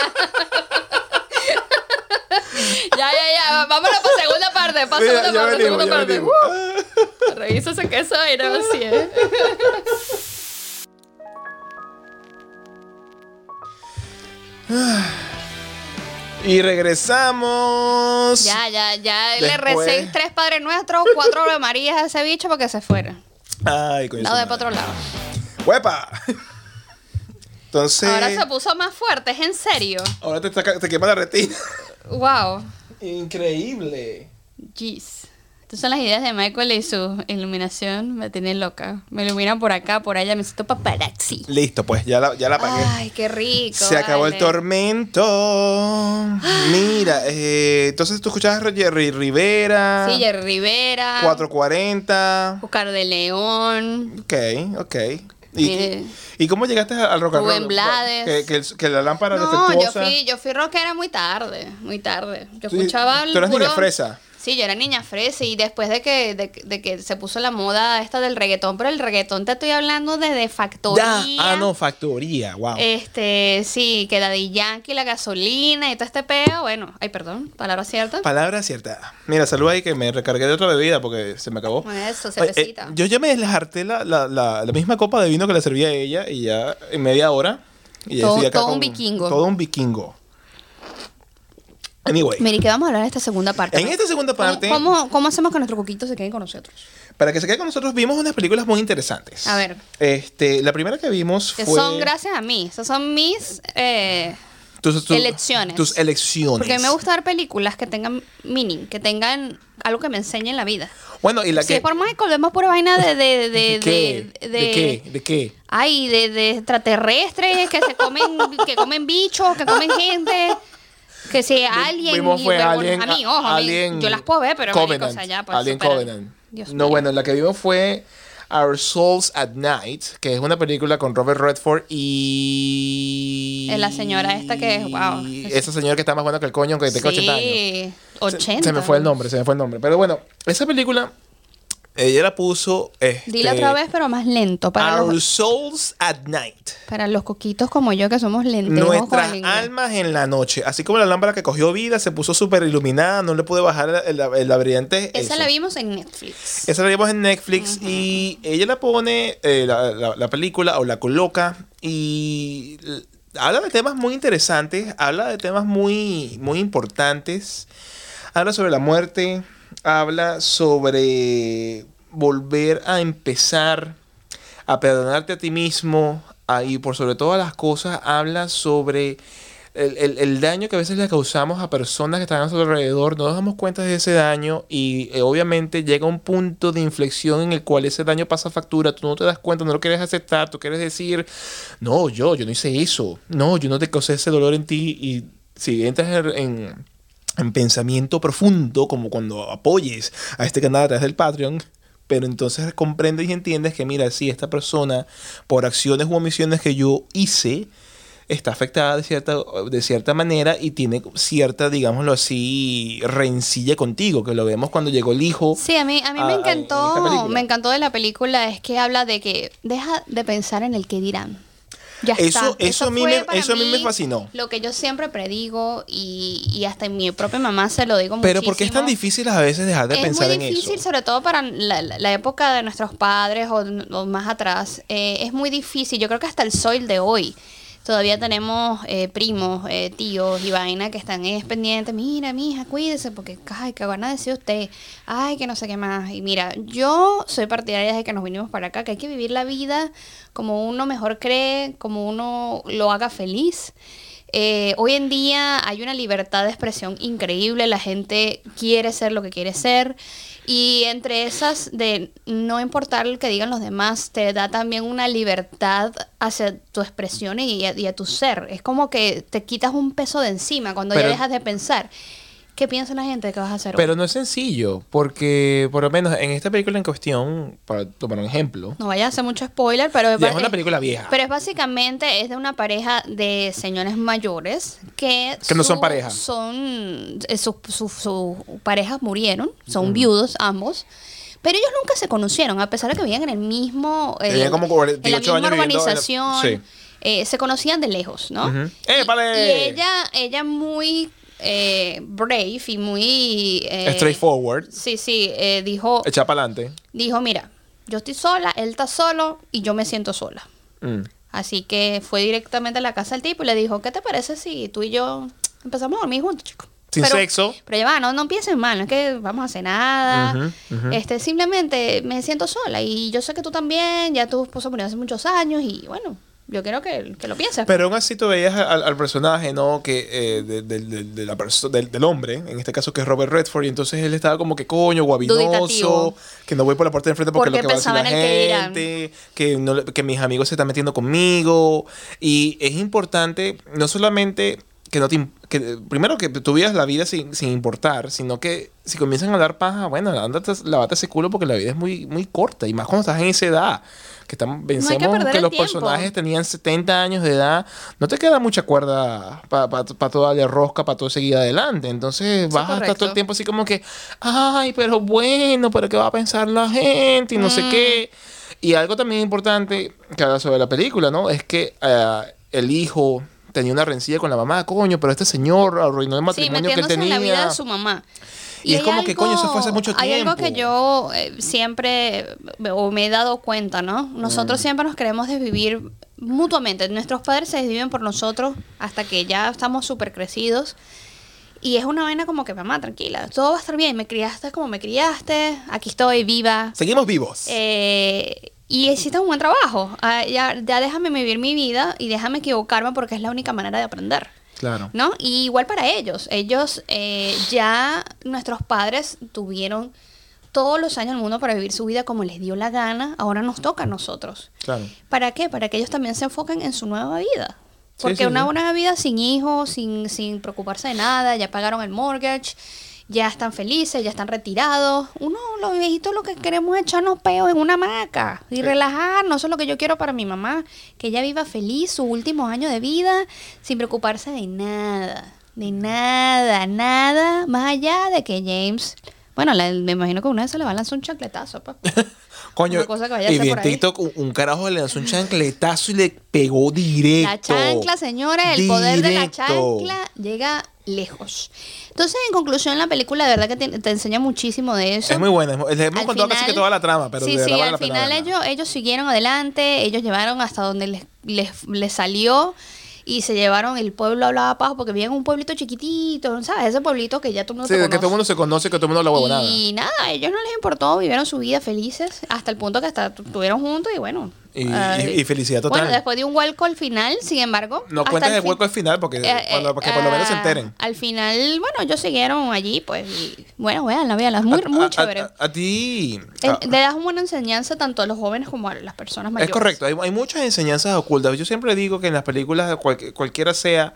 ya, ya, ya, vámonos para segunda parte, para segunda ya parte, venimos, segunda parte. Uh, revisa ese queso y no ¿eh? Y regresamos. Ya, ya, ya le recé tres Padres Nuestros, cuatro Ave Marías a ese bicho para que se fuera. Ay, coño. No, su de para otro lado. ¡Huepa! Entonces. Ahora se puso más fuerte, es en serio. ahora te, te quema la retina. Wow. Increíble. Jeez. Estas son las ideas de Michael y su iluminación me tienen loca. Me iluminan por acá, por allá, me siento paparazzi. Listo, pues ya la, ya la apagué. Ay, qué rico. Se acabó el tormento. Mira, eh, entonces tú escuchabas a Jerry Rivera. Sí, Jerry Rivera. 440. Oscar de León. Ok, ok. ¿Y, Mire. ¿y cómo llegaste al rock and Rubén roll? Blades. Que, que, que la lámpara No, yo defectuosa. fui, yo fui rockera muy tarde, muy tarde. Yo Sí, escuchaba el tú eras niña puro- fresa. Sí, yo era niña fresa y después de que, de, de que se puso la moda esta del reggaetón, pero el reggaetón te estoy hablando de, de factoría. Ya. Ah, no, factoría. Wow. Este, sí, que Daddy Yankee, la gasolina y todo este peo. Bueno, ay, perdón, palabra cierta. Palabra cierta. Mira, salud ahí que me recargué de otra bebida porque se me acabó. Eso, eh, cervecita. yo ya me les harté la, la, la, la misma copa de vino que le servía a ella y ya en media hora. Y ya Todo- estoy acá todo un vikingo. Todo un vikingo. Anyway, Mira, ¿y qué vamos a hablar en esta segunda parte? en no? esta segunda ¿Cómo- parte, ¿Cómo, cómo, hacemos que nuestro coquito se quede con nosotros? para que se quede con nosotros, vimos unas películas muy interesantes. A ver. Este, la primera que vimos Que fue... son gracias a mí. Esas son mis. eh, tus, tus- elecciones. Tus elecciones. porque a mí me gusta ver películas que tengan meaning, que tengan algo que me enseñe en la vida. Bueno, y la Si que... es por Michael, vemos pura vaina de. de, de, ¿Qué? de, ¿De qué? ¿De qué? Ay, de, de extraterrestres que se comen, que comen bichos, que comen gente. Que si alguien. Vimos fue Alien, a mí, ojo, Alien yo las puedo ver, pero marico, Covenant, o sea, ya, pues, Alien supera. Covenant. Dios no, mío. bueno, la que vimos fue Our Souls at Night, que es una película con Robert Redford y... Es la señora esta que es- wow. Esa señora que está más buena que el coño, que tenga 80 años. Sí, Se- 80. Se, me fue el nombre, se me fue el nombre. Pero bueno, esa película, ella la puso... Este, Dile otra vez, pero más lento. Para Our los, Souls at Night. para los coquitos como yo que somos lentos. Nuestras almas en la noche. Así como la lámpara que cogió vida, se puso súper iluminada, no le pude bajar el, el, la brillante. Esa eso. la vimos en Netflix. Esa la vimos en Netflix y ella la pone, eh, la, la- la película, o la coloca y habla de temas muy interesantes, habla de temas muy, muy importantes, habla sobre la muerte, habla sobre volver a empezar, a perdonarte a ti mismo, y por sobre todas las cosas habla sobre el, el- el daño que a veces le causamos a personas que están a nuestro alrededor, no nos damos cuenta de ese daño y eh, obviamente llega un punto de inflexión en el cual ese daño pasa factura, tú no te das cuenta, no lo quieres aceptar, tú quieres decir, no, yo, yo no hice eso, no, yo no te causé ese dolor en ti y si entras en- en en pensamiento profundo, como cuando apoyes a este canal a través del Patreon, pero entonces comprendes y entiendes que, mira, si esta persona, por acciones u omisiones que yo hice, está afectada de cierta, de cierta manera y tiene cierta, digámoslo así, rencilla contigo, que lo vemos cuando llegó el hijo. Sí, a mí, a mí a- me en encantó, me encantó de la película es que habla de que deja de pensar en el que dirán. Ya Eso- está. eso a mí me- eso a mí me fascinó. Lo que yo siempre predigo y, y hasta mi propia mamá se lo digo Pero ¿por qué es tan muchísimo. difícil a veces dejar de es pensar muy en difícil, eso? sobre todo para la, época de nuestros padres o, o más atrás. eh, es muy difícil. Yo creo que hasta el soil de hoy. Todavía tenemos eh, primos, eh, tíos y vaina que están es pendientes. Mira, mija, cuídese porque, ay, que van a decir usted. Ay, que no sé qué más. Y mira, yo soy partidaria desde que nos vinimos para acá, que hay que vivir la vida como uno mejor cree, como uno lo haga feliz. Eh, hoy en día hay una libertad de expresión increíble, la gente quiere ser lo que quiere ser y entre esas de no importar lo que digan los demás, te da también una libertad hacia tu expresión y a, y a tu ser. Es como que te quitas un peso de encima cuando Pero- ya dejas de pensar. ¿Qué piensa la gente que vas a hacer? hoy? Pero no es sencillo, porque por lo menos en esta película en cuestión, para tomar un ejemplo, No vaya a hacer mucho spoiler, pero es una película vieja. Pero es básicamente es de una pareja de señores mayores que Que no son su- pareja. Son eh, sus sus- sus parejas murieron, son viudos ambos. Pero ellos nunca se conocieron, a pesar de que vivían en el mismo eh, como 48 en la misma años en la- urbanización. sí. eh, se conocían de lejos, ¿no? Ujú. Y- ¡Épale! Y, ella, ella muy eh, brave y muy eh, Straightforward, Sí, sí, eh, dijo, echa para adelante. dijo, mira, yo estoy sola, él está solo y yo me siento sola. Mm. Así que fue directamente a la casa del tipo y le dijo, ¿qué te parece si tú y yo empezamos a dormir juntos, chicos? Sin pero, sexo. Pero ya va, no, no empiecen mal, no es que vamos a hacer nada. Este, simplemente me siento sola y yo sé que tú también, ya tu esposo murió hace muchos años y bueno, yo quiero que, que lo pienses. Pero aún así tú veías al, al personaje, ¿no? Que eh, de, de- de- de la perso- del, del hombre, en este caso que es Robert Redford, y entonces él estaba como que coño, guabinoso, que no voy por la puerta de enfrente porque, Porque lo que va a decir la gente, que, no que mis amigos se están metiendo conmigo. Y es importante, no solamente que no te que primero que tú vivas la vida sin, sin importar, sino que si comienzan a dar paja, bueno, ándate, lavate ese culo porque la vida es muy, muy corta, y más cuando estás en esa edad. Que estamos, pensemos perder que los tiempo. personajes tenían 70 años de edad, no te queda mucha cuerda para pa, pa toda la rosca, para todo seguir adelante. Entonces vas a estar todo el tiempo así como que, ay, pero bueno, pero ¿qué va a pensar la gente? Y no Mm. sé qué. Y algo también importante que habla sobre la película, ¿no? Es que eh, el hijo tenía una rencilla con la mamá, coño, pero este señor arruinó el Sí, matrimonio que él metiéndose en tenía. la vida de su mamá. Y es como que, coño, eso fue hace mucho Hay algo tiempo. que yo eh, siempre, me- o me he dado cuenta, ¿no? Nosotros Mm. siempre nos queremos desvivir mutuamente. Nuestros padres se desviven por nosotros hasta que ya estamos súper crecidos. Y es una vaina como que, mamá, tranquila, todo va a estar bien. Me criaste como me criaste, aquí estoy viva. Seguimos vivos. Eh, y hiciste un buen trabajo. Ah, ya, ya déjame vivir mi vida y déjame equivocarme porque es la única manera de aprender. Claro. ¿No? Y igual para ellos. Ellos eh, ya, nuestros padres tuvieron todos los años del mundo para vivir su vida como les dio la gana. Ahora nos toca a nosotros. Claro. ¿Para qué? Para que ellos también se enfoquen en su nueva vida. Sí, Porque sí, una sí. buena vida sin hijos, sin, sin preocuparse de nada, ya pagaron el mortgage, ya están felices, ya están retirados. Uno, los viejitos, lo que queremos es echarnos peos en una hamaca y relajarnos. Eso es lo que yo quiero para mi mamá. Que ella viva feliz sus últimos años de vida sin preocuparse de nada. De nada, nada. Más allá de que James. Bueno, la- me imagino que una vez se le va a lanzar un chancletazo, pues. Coño, cosa que vaya a y bien. TikTok, un, carajo le lanzó un chancletazo y le pegó directo. La chancla, señores, el poder de la chancla llega lejos. Entonces, en conclusión, la película de verdad que te, te enseña muchísimo de eso. Es muy buena. es hemos contado casi que toda la trama, pero sí, de sí, vale al final ellos, ellos siguieron adelante, ellos llevaron hasta donde les, les, les salió y se llevaron, el pueblo hablaba pajo porque vivían en un pueblito chiquitito, ¿sabes? Ese pueblito que ya todo el mundo Sí, de que todo el conoce. mundo se conoce, que todo el mundo la huevo nada. Y nada, a ellos no les importó, vivieron su vida felices hasta el punto que hasta tu- estuvieron juntos y bueno, Y, Ay. y- y felicidad total. Bueno, después de un hueco al final, sin embargo. no cuentes el hueco al final porque, Eh, cuando- eh, porque por lo menos se ah, enteren. Al final, bueno, ellos siguieron allí, pues. Y, bueno, véanla, véanla. Es muy, A- muy a- chévere. A, a ti. Eh, a- le das una buena enseñanza tanto a los jóvenes como a las personas mayores. Es correcto, hay, hay muchas enseñanzas ocultas. Yo siempre digo que en las películas, cual- cualquiera sea,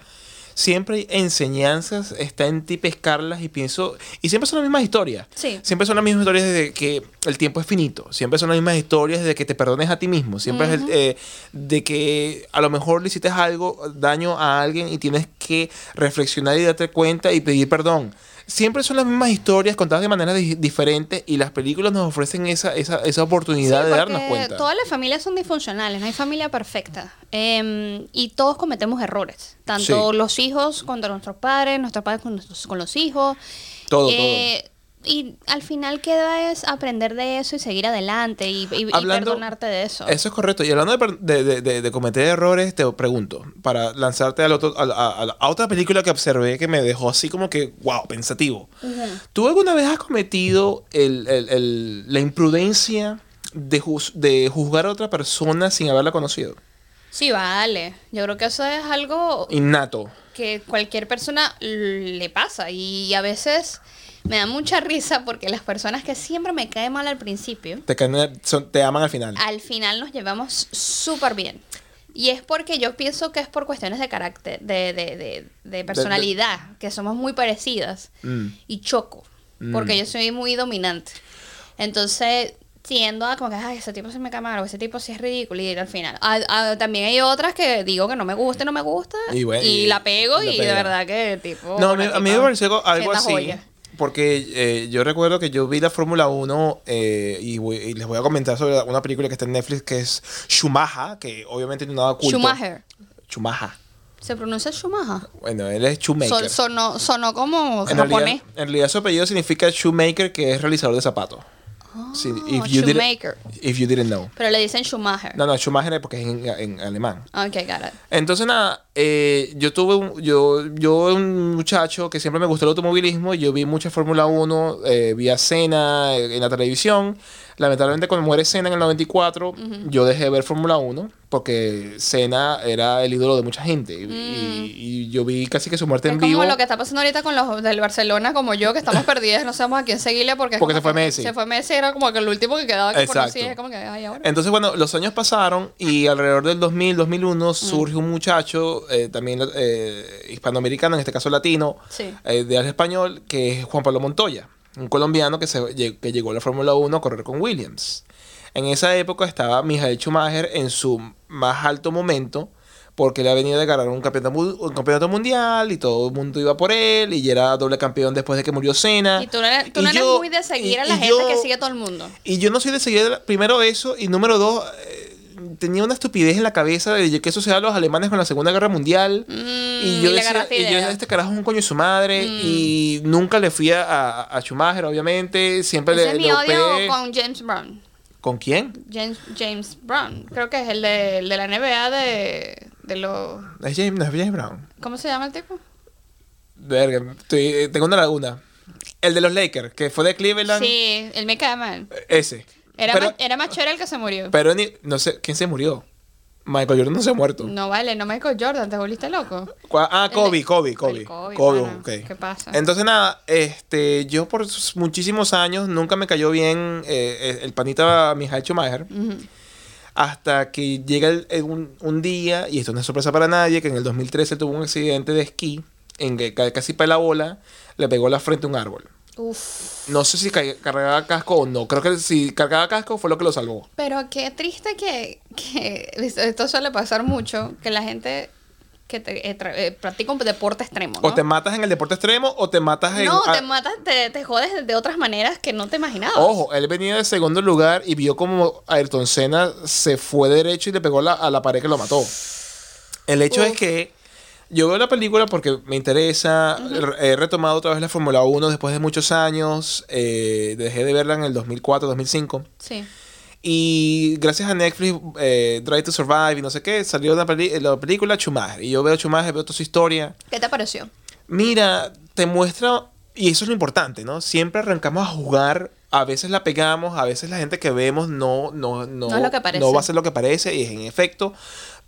siempre hay enseñanzas, está en ti pescarlas y pienso, y siempre son las mismas historias. Sí. Siempre son las mismas historias desde que el tiempo es finito, siempre son las mismas historias desde que te perdones a ti mismo, siempre es el, eh, de que a lo mejor le hiciste algo, daño a alguien y tienes que reflexionar y darte cuenta y pedir perdón. Siempre son las mismas historias contadas de manera di- diferente y las películas nos ofrecen esa, esa, esa oportunidad Sí, de darnos cuenta. Todas las familias son disfuncionales, no hay familia perfecta. Em, y todos cometemos errores. Tanto Sí. los hijos contra nuestros padres, nuestros padres con, nuestros- con los hijos. Todo, Eh, Y al final queda es aprender de eso y seguir adelante y, y- y Hablando- perdonarte de eso. Eso es correcto. Y hablando de, de- de- cometer errores, te pregunto, para lanzarte al otro- a, a- a otra película que observé que me dejó así como que, wow, pensativo. ¿Tú alguna vez has cometido el- el- el- la imprudencia de, juz- de juzgar a otra persona sin haberla conocido? Sí, vale. Yo creo que eso es algo Innato. que cualquier persona le pasa y a veces me da mucha risa porque las personas que siempre me caen mal al principio, Te, caen- son- te aman al final. al final nos llevamos súper bien. Y es porque yo pienso que es por cuestiones de carácter, de, de, de, de personalidad, que somos muy parecidas. Mm. Y choco, porque Mm. yo soy muy dominante. Entonces tiendo a como que, ay, ese tipo se me cae mal, o ese tipo sí es ridículo, y al final. Ah, ah, también hay otras que digo que no me gusta, no me gusta, Y y, bueno, y- la pego, y la y de verdad que tipo... No, a mí, a mí me pareció algo- así. joya. Porque eh, yo recuerdo que yo vi la Fórmula 1 eh, y, voy- y les voy a comentar sobre una película que está en Netflix que es Schumacher, que obviamente no nada culto. Schumacher. Schumacher. ¿Se pronuncia Schumacher? Bueno, él es shoemaker. Son- sonó, sonó como en, japonés. realidad, en realidad su apellido significa shoemaker, que es realizador de zapatos. Sí, if you didn't- shoemaker. if you didn't know. Pero le dicen Schumacher. No, no, Schumacher es porque es en, en alemán. Ok, got it. Entonces, nada, eh, yo tuve un, yo, yo un muchacho que siempre me gustó el automovilismo, y yo vi mucha Fórmula 1, eh, vi a Senna eh, en la televisión. Lamentablemente, cuando muere Senna en el 94, yo dejé de ver Fórmula 1 porque Senna era el ídolo de mucha gente. Y, y- y yo vi casi que su muerte Mm. Es en como vivo. lo que está pasando ahorita con los del Barcelona, como yo, que estamos perdidos, no sabemos a quién seguirle porque... Porque como se fue Messi. Se fue Messi, era como que el último que quedaba que Exacto. conocía, es como que, ay, ahora... Entonces, bueno, los años pasaron y alrededor del 2000, Mm. 2001 surge un muchacho, eh, también eh, hispanoamericano, en este caso latino, Sí. eh, de habla español, que es Juan Pablo Montoya, un colombiano que, se, que llegó a la Fórmula 1 a correr con Williams. En esa época estaba Michael Schumacher en su más alto momento, porque él ha venido de ganar un campeonato, mu- un campeonato mundial y todo el mundo iba por él y ya era doble campeón después de que murió Senna. Y tú no eres, tú no eres yo- muy de seguir y- a la y gente yo- que sigue a todo el mundo. y yo no soy de seguir primero eso y número dos, tenía una estupidez en la cabeza de que eso sea los alemanes con la Segunda Guerra Mundial. Mm, y yo y decía, y yo. Mm. este carajo es un coño de su madre y nunca le fui a, a, a Schumacher, obviamente. Siempre Ese le, es mi odio opé. con James Brown. ¿Con quién? James, James Brown. Creo que es el de, el de la NBA de, de los... Es James, no es James Brown. ¿Cómo se llama el tipo? Verga, estoy- eh, tengo una laguna. El de los Lakers, que fue de Cleveland. Sí, él me cae mal. Ese. Era, pero, era más chévere el que se murió. pero ni- no sé, ¿quién se murió? Michael Jordan no se ha muerto. No vale, no Michael Jordan, te volviste loco. Ah, Kobe, Kobe, Kobe. el Kobe, Kobe, mano. ok. ¿Qué pasa? Entonces, nada, este, yo por muchísimos años nunca me cayó bien eh, el panita Michael Schumacher. Ujú. Hasta que llega el- el- un, un día, y esto no es sorpresa para nadie, que en el 2013 tuvo un accidente de esquí en que ca- casi para la bola le pegó la frente a un árbol. Uf. No sé si ca- cargaba casco o no. Creo que si cargaba casco fue lo que lo salvó. Pero qué triste que, que esto suele pasar mucho, que la gente que te, eh, eh, practica un deporte extremo, ¿no? O te matas en el deporte extremo o te matas en... no, te matas, te, te jodes de otras maneras que no te imaginabas. Ojo, él venía de segundo lugar y vio como Ayrton Senna se fue derecho y le pegó la- a la pared que lo mató. El hecho Uf. es que yo veo la película porque me interesa. He retomado otra vez la Fórmula 1 después de muchos años. eh, dejé de verla en el 2004, 2005. Sí. Y gracias a Netflix, eh, Drive to Survive y no sé qué, salió la, la película Schumacher. Y yo veo Schumacher, veo toda su historia. ¿Qué te pareció? Mira, te muestra, y eso es lo importante, ¿no? Siempre arrancamos a jugar a veces la pegamos, a veces la gente que vemos no, no, no, No es lo que parece. no va a ser lo que parece y es en efecto,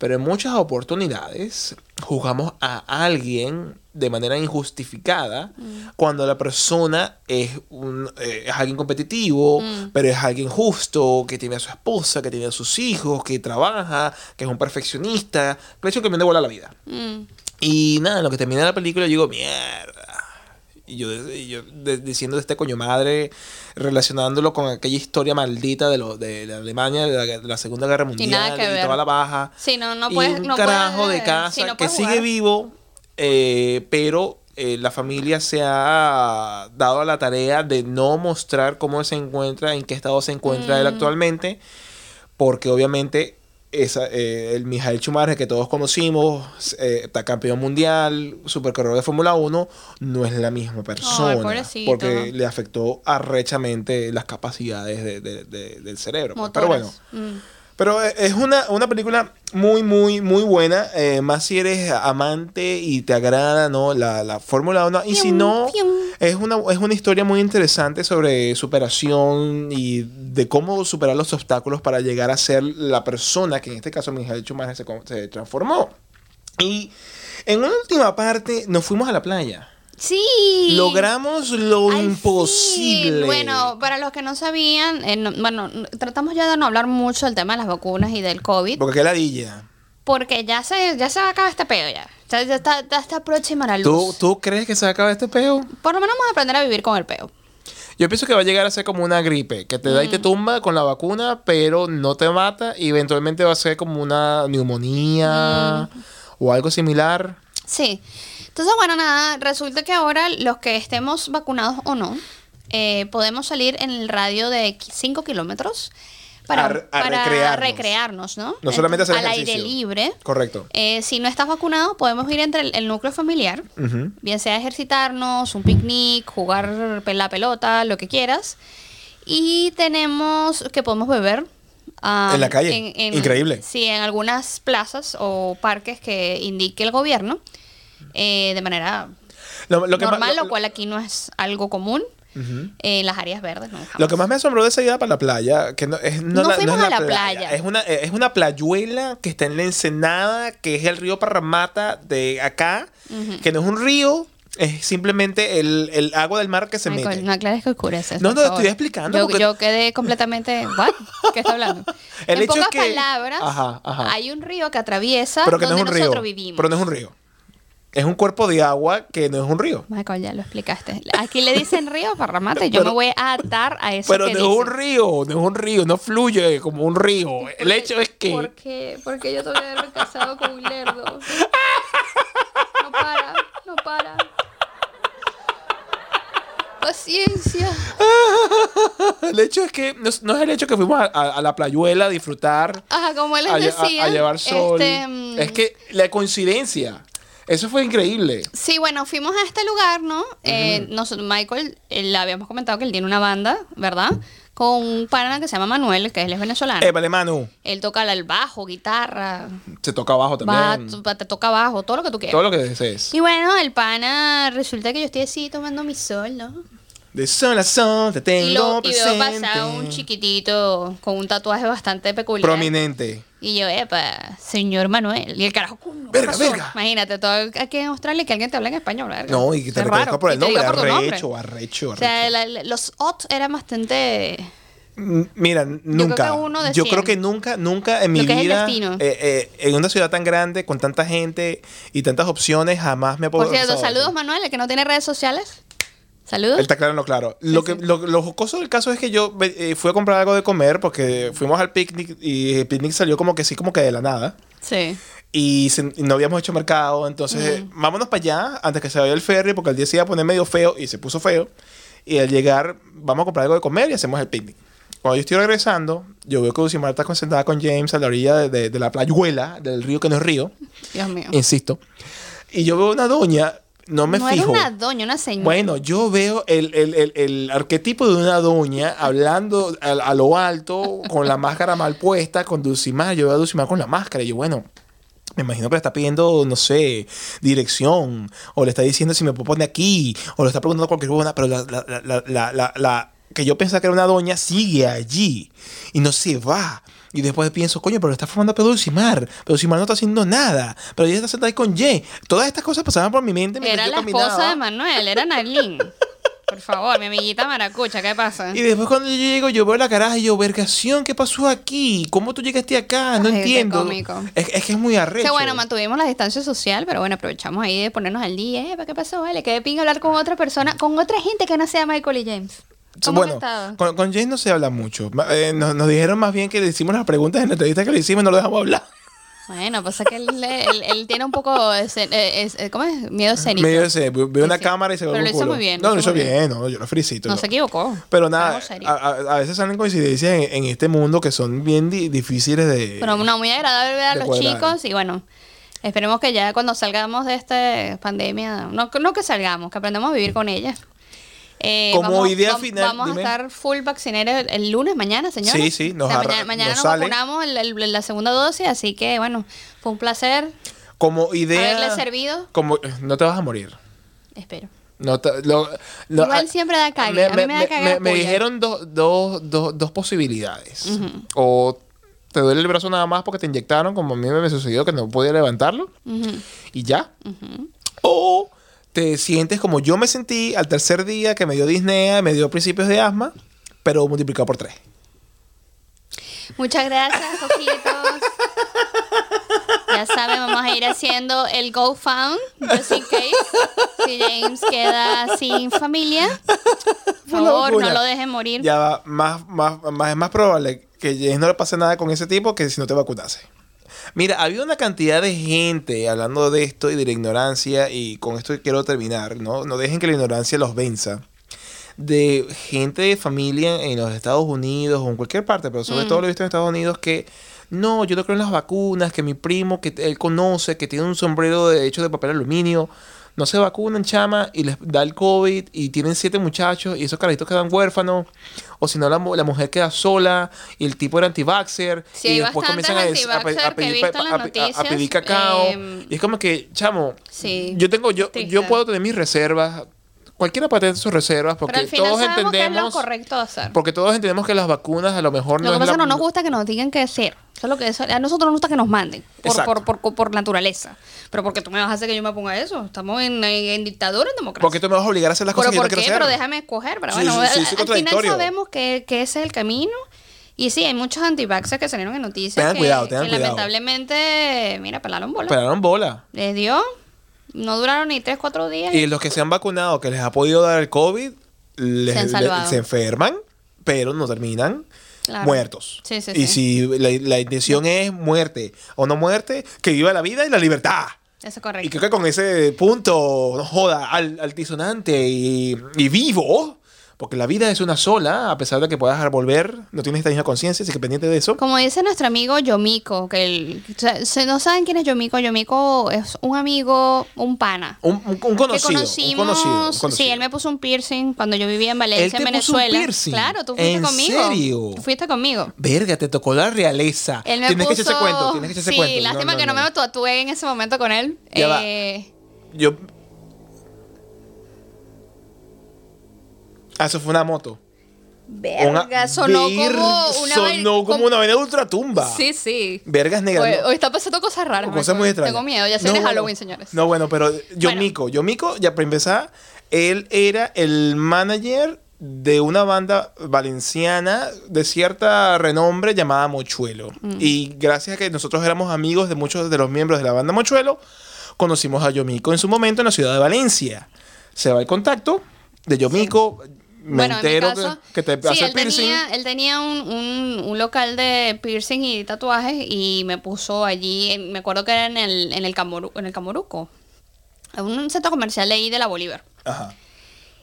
pero en muchas oportunidades juzgamos a alguien de manera injustificada Mm. cuando la persona es, un, eh, es alguien competitivo, Mm. pero es alguien justo, que tiene a su esposa, que tiene a sus hijos, que trabaja, que es un perfeccionista, que ha hecho que me bola la vida. Mm. Y nada, en lo que termina la película, yo digo, mierda. Y yo, y yo de- diciendo de este coño madre, relacionándolo con aquella historia maldita de, lo, de, la Alemania, de la, de la Segunda Guerra Mundial, nada que y ver. toda la baja. Sí, no, no y puedes- un no carajo puedes- de casa sí, no que puedes sigue vivo, eh, pero eh, la familia se ha dado a la tarea de no mostrar cómo se encuentra, en qué estado se encuentra él Mm. actualmente, porque obviamente esa, eh, el Michael Schumacher que todos conocimos, eh, está campeón mundial, supercorredor de Fórmula 1, no es la misma persona. porque le afectó arrechamente las capacidades de- de- de- del cerebro. pues. Pero bueno. Mm. pero eh, es una, una película muy, muy, muy buena. eh, más si eres amante y te agrada, ¿no? La, la Fórmula 1. Y si no, pium. Es una, es una historia muy interesante sobre superación y de cómo superar los obstáculos para llegar a ser la persona que en este caso Michael Schumacher se, se transformó. Y en una última parte nos fuimos a la playa. Sí. Logramos lo imposible. Bueno, para los que no sabían, eh, no- bueno, tratamos ya de no hablar mucho del tema de las vacunas y del COVID, Porque qué ladilla. Porque ya se, ya se va a acabar este pedo ya. Ya, ya está, ya está próxima la luz. ¿Tú, ¿Tú crees que se acaba este peo? Por lo menos vamos a aprender a vivir con el peo. Yo pienso que va a llegar a ser como una gripe, que te da y te tumba con la vacuna, pero no te mata y eventualmente va a ser como una neumonía o algo similar. Sí. Entonces, bueno, nada, resulta que ahora los que estemos vacunados o no, eh, podemos salir en el radio de 5 kilómetros para, A re- a para recrearnos. recrearnos, ¿no? No solamente hacer Al aire libre. Correcto. Eh, si no estás vacunado, podemos ir entre el, el núcleo familiar, bien sea ejercitarnos, un picnic, jugar la pelota, lo que quieras. Y tenemos que podemos beber. En la calle. Increíble. Sí, en algunas plazas o parques que indique el gobierno eh, de manera Lo, lo que más- normal, lo- lo cual aquí no es algo común. En las áreas verdes, no. Lo que más me asombró de esa idea para la playa, que no es, no No la- fuimos es a la playa. Es una, es una playuela que está en la ensenada, que es el río Parramata de acá, que no es un río, es simplemente el, el agua del mar que se mete. no aclares que oscureces. No, no, estoy explicando Yo, porque- yo quedé completamente. ¿What? ¿Qué está hablando? El en hecho es pocas que- palabras, Ajá, ajá. hay un río que atraviesa pero que no donde es un río. nosotros vivimos. Pero no es un río. Es un cuerpo de agua que no es un río. Michael, ya lo explicaste. Aquí le dicen río Parramata y yo Pero- me voy a atar a eso Pero que no es un río, no es un río, no fluye como un río. El hecho es que... ¿Por qué? Porque yo tengo que haberme casado con un lerdo. No para, no para. Paciencia. El hecho es que no, es- no es el hecho que fuimos a, a- a la playuela a disfrutar, Ajá, como a, a- decía. a llevar sol. este, mm, es que la coincidencia, eso fue increíble. Sí, bueno, fuimos a este lugar, ¿no? Eh, nosotros, Michael, eh, le habíamos comentado que él tiene una banda, ¿verdad? Con un pana que se llama Manuel, que él es venezolano. Eh, vale, Manu, Él toca el bajo, guitarra, se toca abajo va, también. te toca bajo, todo lo que tú quieras. Todo lo que desees. Y bueno, el pana, resulta que yo estoy así tomando mi sol, ¿no? De sol a sol te tengo Y, lo, y presente. veo pasar un chiquitito con un tatuaje bastante peculiar. Prominente. Y yo, epa, señor Manuel. Y el carajo, ¿cómo Verga, pasó? verga. Imagínate, todo aquí en Australia que alguien te habla en español, verga. No, y que te reconozca por el nombre. por nombre. Arrecho, arrecho, O sea, arrecho. la- la- los OT eran bastante... Mira, nunca. que uno de yo creo que nunca, nunca en mi vida, eh, eh, en una ciudad tan grande, con tanta gente y tantas opciones, jamás me puedo Por cierto, saludos Manuel, el que no tiene redes sociales. Saludos. Él está claro en lo claro. Lo, que, lo, lo jocoso del caso es que yo eh, fui a comprar algo de comer porque fuimos al picnic y el picnic salió como que sí, como que de la nada. Sí. Y, se- y no habíamos hecho mercado. Entonces, vámonos para allá antes que se vaya el ferry porque el día se iba a poner medio feo y se puso feo. Y al llegar, vamos a comprar algo de comer y hacemos el picnic. Cuando yo estoy regresando, yo veo que Dulcimar está concentrada con James a la orilla de, de- de la playuela, del río que no es río, Dios mío. insisto. Y yo veo una doña, no me no fijo. era una doña, una señora. Bueno, yo veo el, el- el- el arquetipo de una doña hablando a, a lo alto, con la máscara mal puesta, con Dulcimar. Yo veo a Dulcimar con la máscara y yo, bueno, me imagino que le está pidiendo, no sé, dirección, o le está diciendo si me puedo poner aquí, o le está preguntando cualquier cosa, pero la, la, la, la, la, la- que yo pensaba que era una doña, sigue allí y no se va. Y después pienso, coño, pero está formando a Pedro Dulcimar. Pero Dulcimar no está haciendo nada. Pero ella está sentada ahí con Jay. Todas estas cosas pasaban por mi mente Era la esposa caminaba. de Manuel, era Nailin. Por favor, mi amiguita Maracucha, ¿qué pasa? Y después cuando yo llego, yo veo la caraja y yo, vergación, ¿qué pasó aquí? ¿Cómo tú llegaste acá? No Ay, entiendo. Es, es que es muy arrecho. Que bueno, mantuvimos la distancia social, pero bueno, aprovechamos ahí de ponernos al día. ¿Eh? ¿Qué pasó? Vale, que de pinga hablar con otra persona, con otra gente que no sea Michael y James. ¿Cómo bueno, con, con James no se habla mucho. Eh, nos, nos dijeron más bien que le hicimos las preguntas en la entrevista que le hicimos y no lo dejamos hablar. Bueno, pasa que él, él- él tiene un poco, eh, es- eh, ¿cómo es? Miedo escénico. Medio ese, vio una sí. cámara y se Pero ve lo hizo muy bien, No, lo hizo bien, no, yo lo felicito. No yo. se equivocó. Pero nada, a, veces salen coincidencias en, en este mundo que son bien di- difíciles de... Pero no, muy agradable ver a los cuadrar. chicos y bueno, esperemos que ya cuando salgamos de esta pandemia, no, no que salgamos, que aprendamos a vivir con ella. Eh, Como idea final, Vamos dime. a estar full vacineros el, el lunes, mañana, señora. Sí, sí, nos arra- mañana mañana nos nos, vacunamos el- el- la segunda dosis, así que bueno, fue un placer Como idea... haberle servido. Como, no te vas a morir. Espero. No te- lo- lo- Igual siempre da cague. A mí me da cague la me polla. dijeron do- do- do- dos posibilidades. O te duele el brazo nada más porque te inyectaron, como a mí me sucedió que no podía levantarlo. Y ya. O te sientes como yo me sentí al tercer día que me dio disnea, me dio principios de asma, pero multiplicado por tres. Muchas gracias, coquitos. Ya saben, vamos a ir haciendo el GoFound, just in case. Si James queda sin familia, por favor, no lo dejen morir. Ya va, más, más, más, es más probable que James no le pase nada con ese tipo que si no te vacunase. Mira, había una cantidad de gente hablando de esto y de la ignorancia, y con esto quiero terminar, ¿no? No dejen que la ignorancia los venza. De gente de familia en los Estados Unidos o en cualquier parte, pero sobre todo lo he visto en Estados Unidos que no, yo no creo en las vacunas, que mi primo que él conoce, que tiene un sombrero de hecho de papel aluminio, no se vacunan, chama, y les da el COVID y tienen siete muchachos y esos carajitos quedan huérfanos, o si no, la, la mujer queda sola y el tipo era anti-vaxxer Sí, y después comienzan a, pedir, a cacao. em, y es como que, chamo, Sí, yo tengo, yo, triste. yo puedo tener mis reservas, cualquiera puede tener sus reservas, porque Pero al final todos sabemos que es lo entendemos, correcto hacer. porque todos entendemos que las vacunas a lo mejor Lo no que es pasa es la- que no nos gusta que nos digan qué hacer. Eso es lo que eso- a nosotros nos gusta que nos manden. Por, por, por, por naturaleza. Pero porque tú me vas a hacer que yo me ponga eso. Estamos en, en, en dictadura, en democracia. porque tú me vas a obligar a hacer las ¿Pero cosas que yo no por qué? Pero déjame escoger. Pero Sí, bueno, sí, al, sí, soy al final sabemos que, que ese es el camino. Y sí, hay muchos antivaxxers que salieron en noticias Tengan que, cuidado, tengan que cuidado. lamentablemente, mira, pelaron bola. Pelaron bola. Les dio, no duraron ni 3, 4 días. Y los que se han vacunado, que les ha podido dar el COVID, les- Se le- enferman, pero no terminan Claro. muertos. Sí, sí, y sí. si la, la intención es muerte o no muerte, que viva la vida y la libertad. Eso es Y correcto. creo que con ese punto, no joda, al, altisonante y, y vivo, porque la vida es una sola, a pesar de que puedas volver, no tienes esta misma conciencia, así que pendiente de eso. Como dice nuestro amigo Yomiko, que el, o sea, se- no saben quién es Yomiko. Yomiko es un amigo, un pana. Un, un- un que conocido, un conocimos, conocido, un conocido. sí, él me puso un piercing cuando yo vivía en Valencia, te en puso un Venezuela. piercing. Claro, tú fuiste ¿En conmigo. serio? Tú fuiste conmigo. Verga, te tocó la realeza. Él me tienes que puso... echar ese cuento, tienes que echar ese sí, cuento. lástima que no, me tatué en ese momento con él. Ya va. Eh, Yo. Ah, eso fue una moto. verga, Una- sonó como una Sonó vaina- como una vaina de ultratumba. Sí, sí. Vergas negras. Hoy, está pasando cosas raras. Cosas muy acuerdo. extrañas. Tengo miedo, ya se No, bueno. Halloween, señores. No, bueno, pero Yomiko, Yomiko, ya para empezar, él era el manager de una banda valenciana de cierta renombre llamada Mochuelo. Mm. Y gracias a que nosotros éramos amigos de muchos de los miembros de la banda Mochuelo, conocimos a Yomiko en su momento en la ciudad de Valencia. Se va el contacto de Yomiko. Me bueno, en mi entero caso, que, que te sí, hace él piercing. tenía, él tenía un, un- un local de piercing y tatuajes y me puso allí, en- me acuerdo que era en el, en el, Camoru- en el Camoruco, en un centro comercial ahí de la Bolívar. Ajá.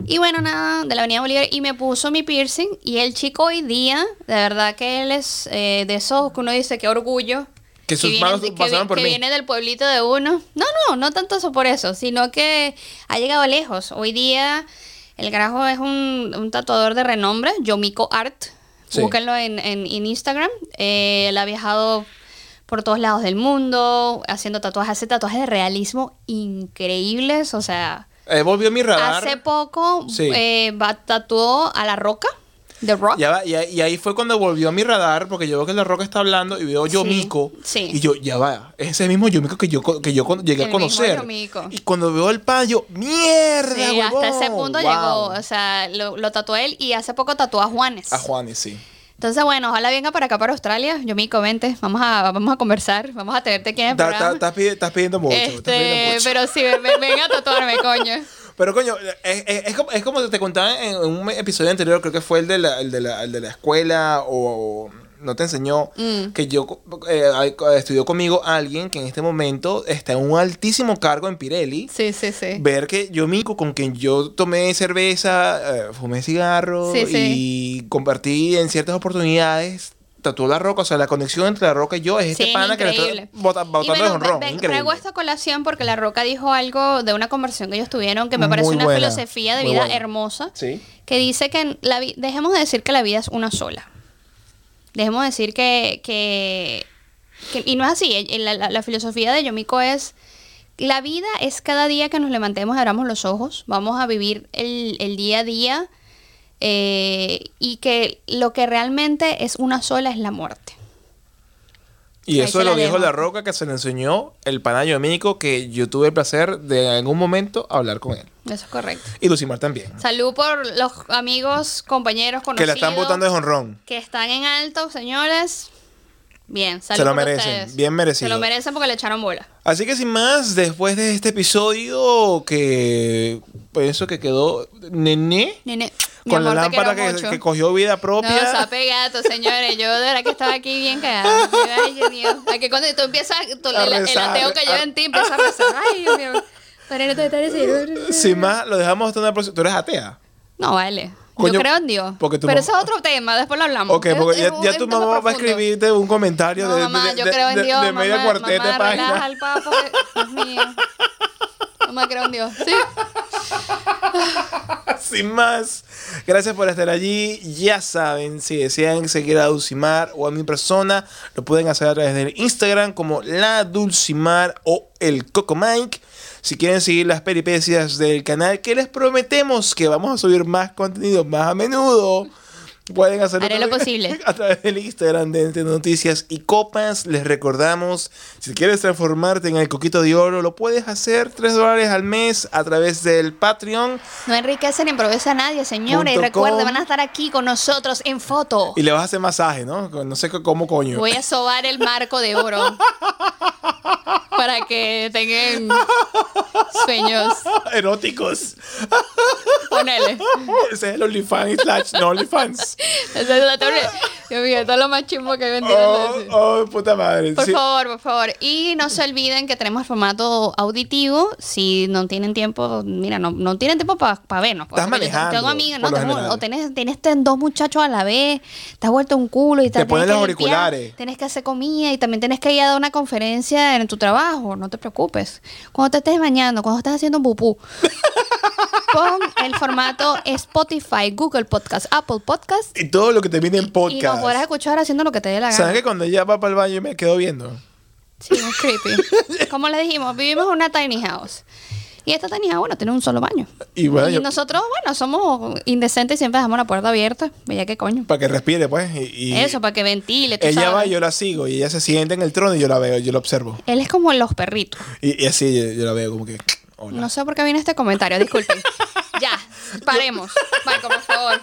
Y bueno, nada, de la Avenida Bolívar, y me puso mi piercing. Y el chico hoy día, de verdad que él es eh, de esos que uno dice que orgullo. Que sus viene- manos que, pasaron por que mí. viene del pueblito de uno. No, no, no tanto eso por eso, sino que ha llegado lejos. Hoy día el carajo es un, un tatuador de renombre, Yomiko Art. Sí. Búsquenlo en, en- en Instagram. Eh, él ha viajado por todos lados del mundo, haciendo tatuajes, hace tatuajes de realismo increíbles, o sea... Eh, volvió mi radar. Hace poco Sí. eh, va- tatuó a La Roca. The Rock. Ya va, y, ahí- y ahí fue cuando volvió a mi radar, porque yo veo que La Roca está hablando y veo Yomiko. sí. Y yo, ya va, es ese mismo Yomiko que yo, que yo llegué El a conocer. mismo. Y cuando veo el pan, yo, ¡mierda! Sí, hasta ese punto Wow. llegó. O sea, lo, lo tatuó él y hace poco tatuó a Juanes. A Juanes, sí. Entonces, bueno, ojalá venga para acá, para Australia. Yo me vente. Vamos a, vamos a conversar. Vamos a tenerte aquí en el programa. Estás pidi- estás pidiendo mucho. estás pidiendo este, mucho. pero sí, ven a tatuarme, coño. Pero coño, es, es- es como, es como te contaba en un episodio anterior, creo que fue el de la, el de la, el de la escuela o no te enseñó Mm. que yo eh, estudió conmigo alguien que en este momento está en un altísimo cargo en Pirelli. Sí, sí, sí. Ver que yo mico con quien yo tomé cerveza, eh, fumé cigarro Sí, sí. y compartí en ciertas oportunidades tatuó la roca, o sea, la conexión entre la roca y yo es este Sí, pana que le está bota- Y bueno, honrón. traigo esta colación porque La Roca dijo algo de una conversación que ellos tuvieron que me Muy parece una buena, filosofía de muy vida buena. hermosa. Sí. Que dice que la dejemos de decir que la vida es una sola. Dejemos de decir que, que, que- y no es así. La, la- la filosofía de Yomiko es la vida es cada día que nos levantemos y abramos los ojos. Vamos a vivir el, el día a día eh, y que lo que realmente es una sola es la muerte. Y eso lo dijo. La Roca que se le enseñó el panayo Mico que yo tuve el placer de en algún momento hablar con él. Eso es correcto. Y Lucimar también. Salud por los amigos, compañeros, Que conocidos. la están botando de honrón. que están en alto, señores. Bien, salud Se lo por merecen, ustedes. bien merecido. Se lo merecen porque le echaron bola. Así que sin más, después de este episodio que pienso que quedó nené Nene, mi con la amor, te lámpara que, que cogió vida No, propia. sape gato, señores. Yo de verdad que estaba aquí bien cagada. Ay, Dios mío. Que cuando tú empiezas, tú- A el, el rezar, ateo que lleva en ti empieza a rezar. Ay, Dios mío. Padre, no te sin más, lo dejamos hasta una próxima. ¿Tú eres atea? No, vale. Coño, Yo creo en Dios. Pero mamá- ese es otro tema, después lo hablamos. Ok, porque es ya, ya tu mamá va a profundo. escribirte un comentario No, de, mamá, de- yo de- creo en Dios. de media mamá, cuarteta de mamá, relaja página. al papo. Dios mío. Creo en Dios. Sí. Sin más, gracias por estar allí. Ya saben, si desean seguir a Dulcimar o a mi persona, lo pueden hacer a través del Instagram como La Dulcimar o el Coco Mike. Si quieren seguir las peripecias del canal, que les prometemos que vamos a subir más contenido más a menudo. Pueden hacerlo Haré lo posible. a través del Instagram de Entre Noticias y Copas. Les recordamos, si quieres transformarte en el coquito de oro, lo puedes hacer 3 dólares al mes a través del Patreon. No enriquece ni improvisa a nadie, señores. Y recuerden, van a estar aquí con nosotros en foto. Y le vas a hacer masaje, ¿no? No sé cómo coño. Voy a sobar el marco de oro. para que tengan sueños. Eróticos. Ponele. Ese es el OnlyFans slash no OnlyFans. Esa es la teoría. Dios mío, es lo más chimbo que vendí. Oh, oh, puta madre. Por Sí. favor, por favor. Y no se olviden que tenemos el formato auditivo. Si no tienen tiempo, mira, no, no tienen tiempo para vernos. pues, Estás manejando, Tengo amigas, no, tengo- o tenés, tenés ten- dos muchachos a la vez, te has vuelto un culo y Te ponen tienes los que limpiar, auriculares. Tienes que hacer comida y también tienes que ir a dar una conferencia en tu trabajo. No te preocupes. Cuando te estés bañando, cuando estés haciendo pupú. Pon el formato Spotify, Google Podcast, Apple Podcast Y todo lo que te viene en y nos podcast. podrás escuchar haciendo lo que te dé la gana. ¿Sabes que cuando ella va para el baño me quedo viendo? Sí, es creepy. Como le dijimos, vivimos en una tiny house. Y esta tiny house, bueno, tiene un solo baño. Y bueno, yo- nosotros, bueno, somos indecentes y siempre dejamos la puerta abierta. Veía qué coño. para que respire, pues. Y, y Eso, para que ventile, tú ella sabes. va y yo la sigo. Y ella se sienta en el trono y yo la veo, yo la observo. Él es como los perritos. Y, y así yo, yo la veo como que. Hola. No sé por qué viene este comentario, disculpen. ya, paremos. Marco, por favor.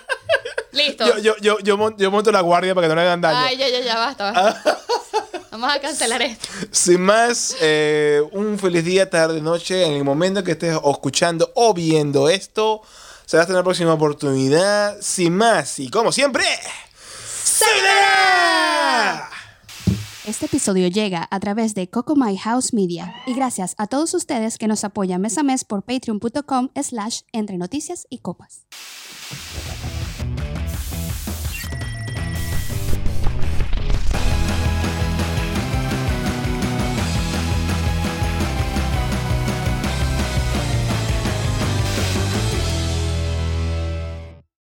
Listo. Yo, yo, yo, yo, mon- yo monto la guardia para que no le hagan daño. Ay, ya, ya, ya, basta. basta. Vamos a cancelar esto. Sin más, eh, un feliz día, tarde, noche. En el momento que estés o escuchando o viendo esto, será hasta la próxima oportunidad. Sin más, y como siempre, ¡Sayonara! Este episodio llega a través de Coco My House Media y gracias a todos ustedes que nos apoyan mes a mes por patreon.com slash entre noticias y copas.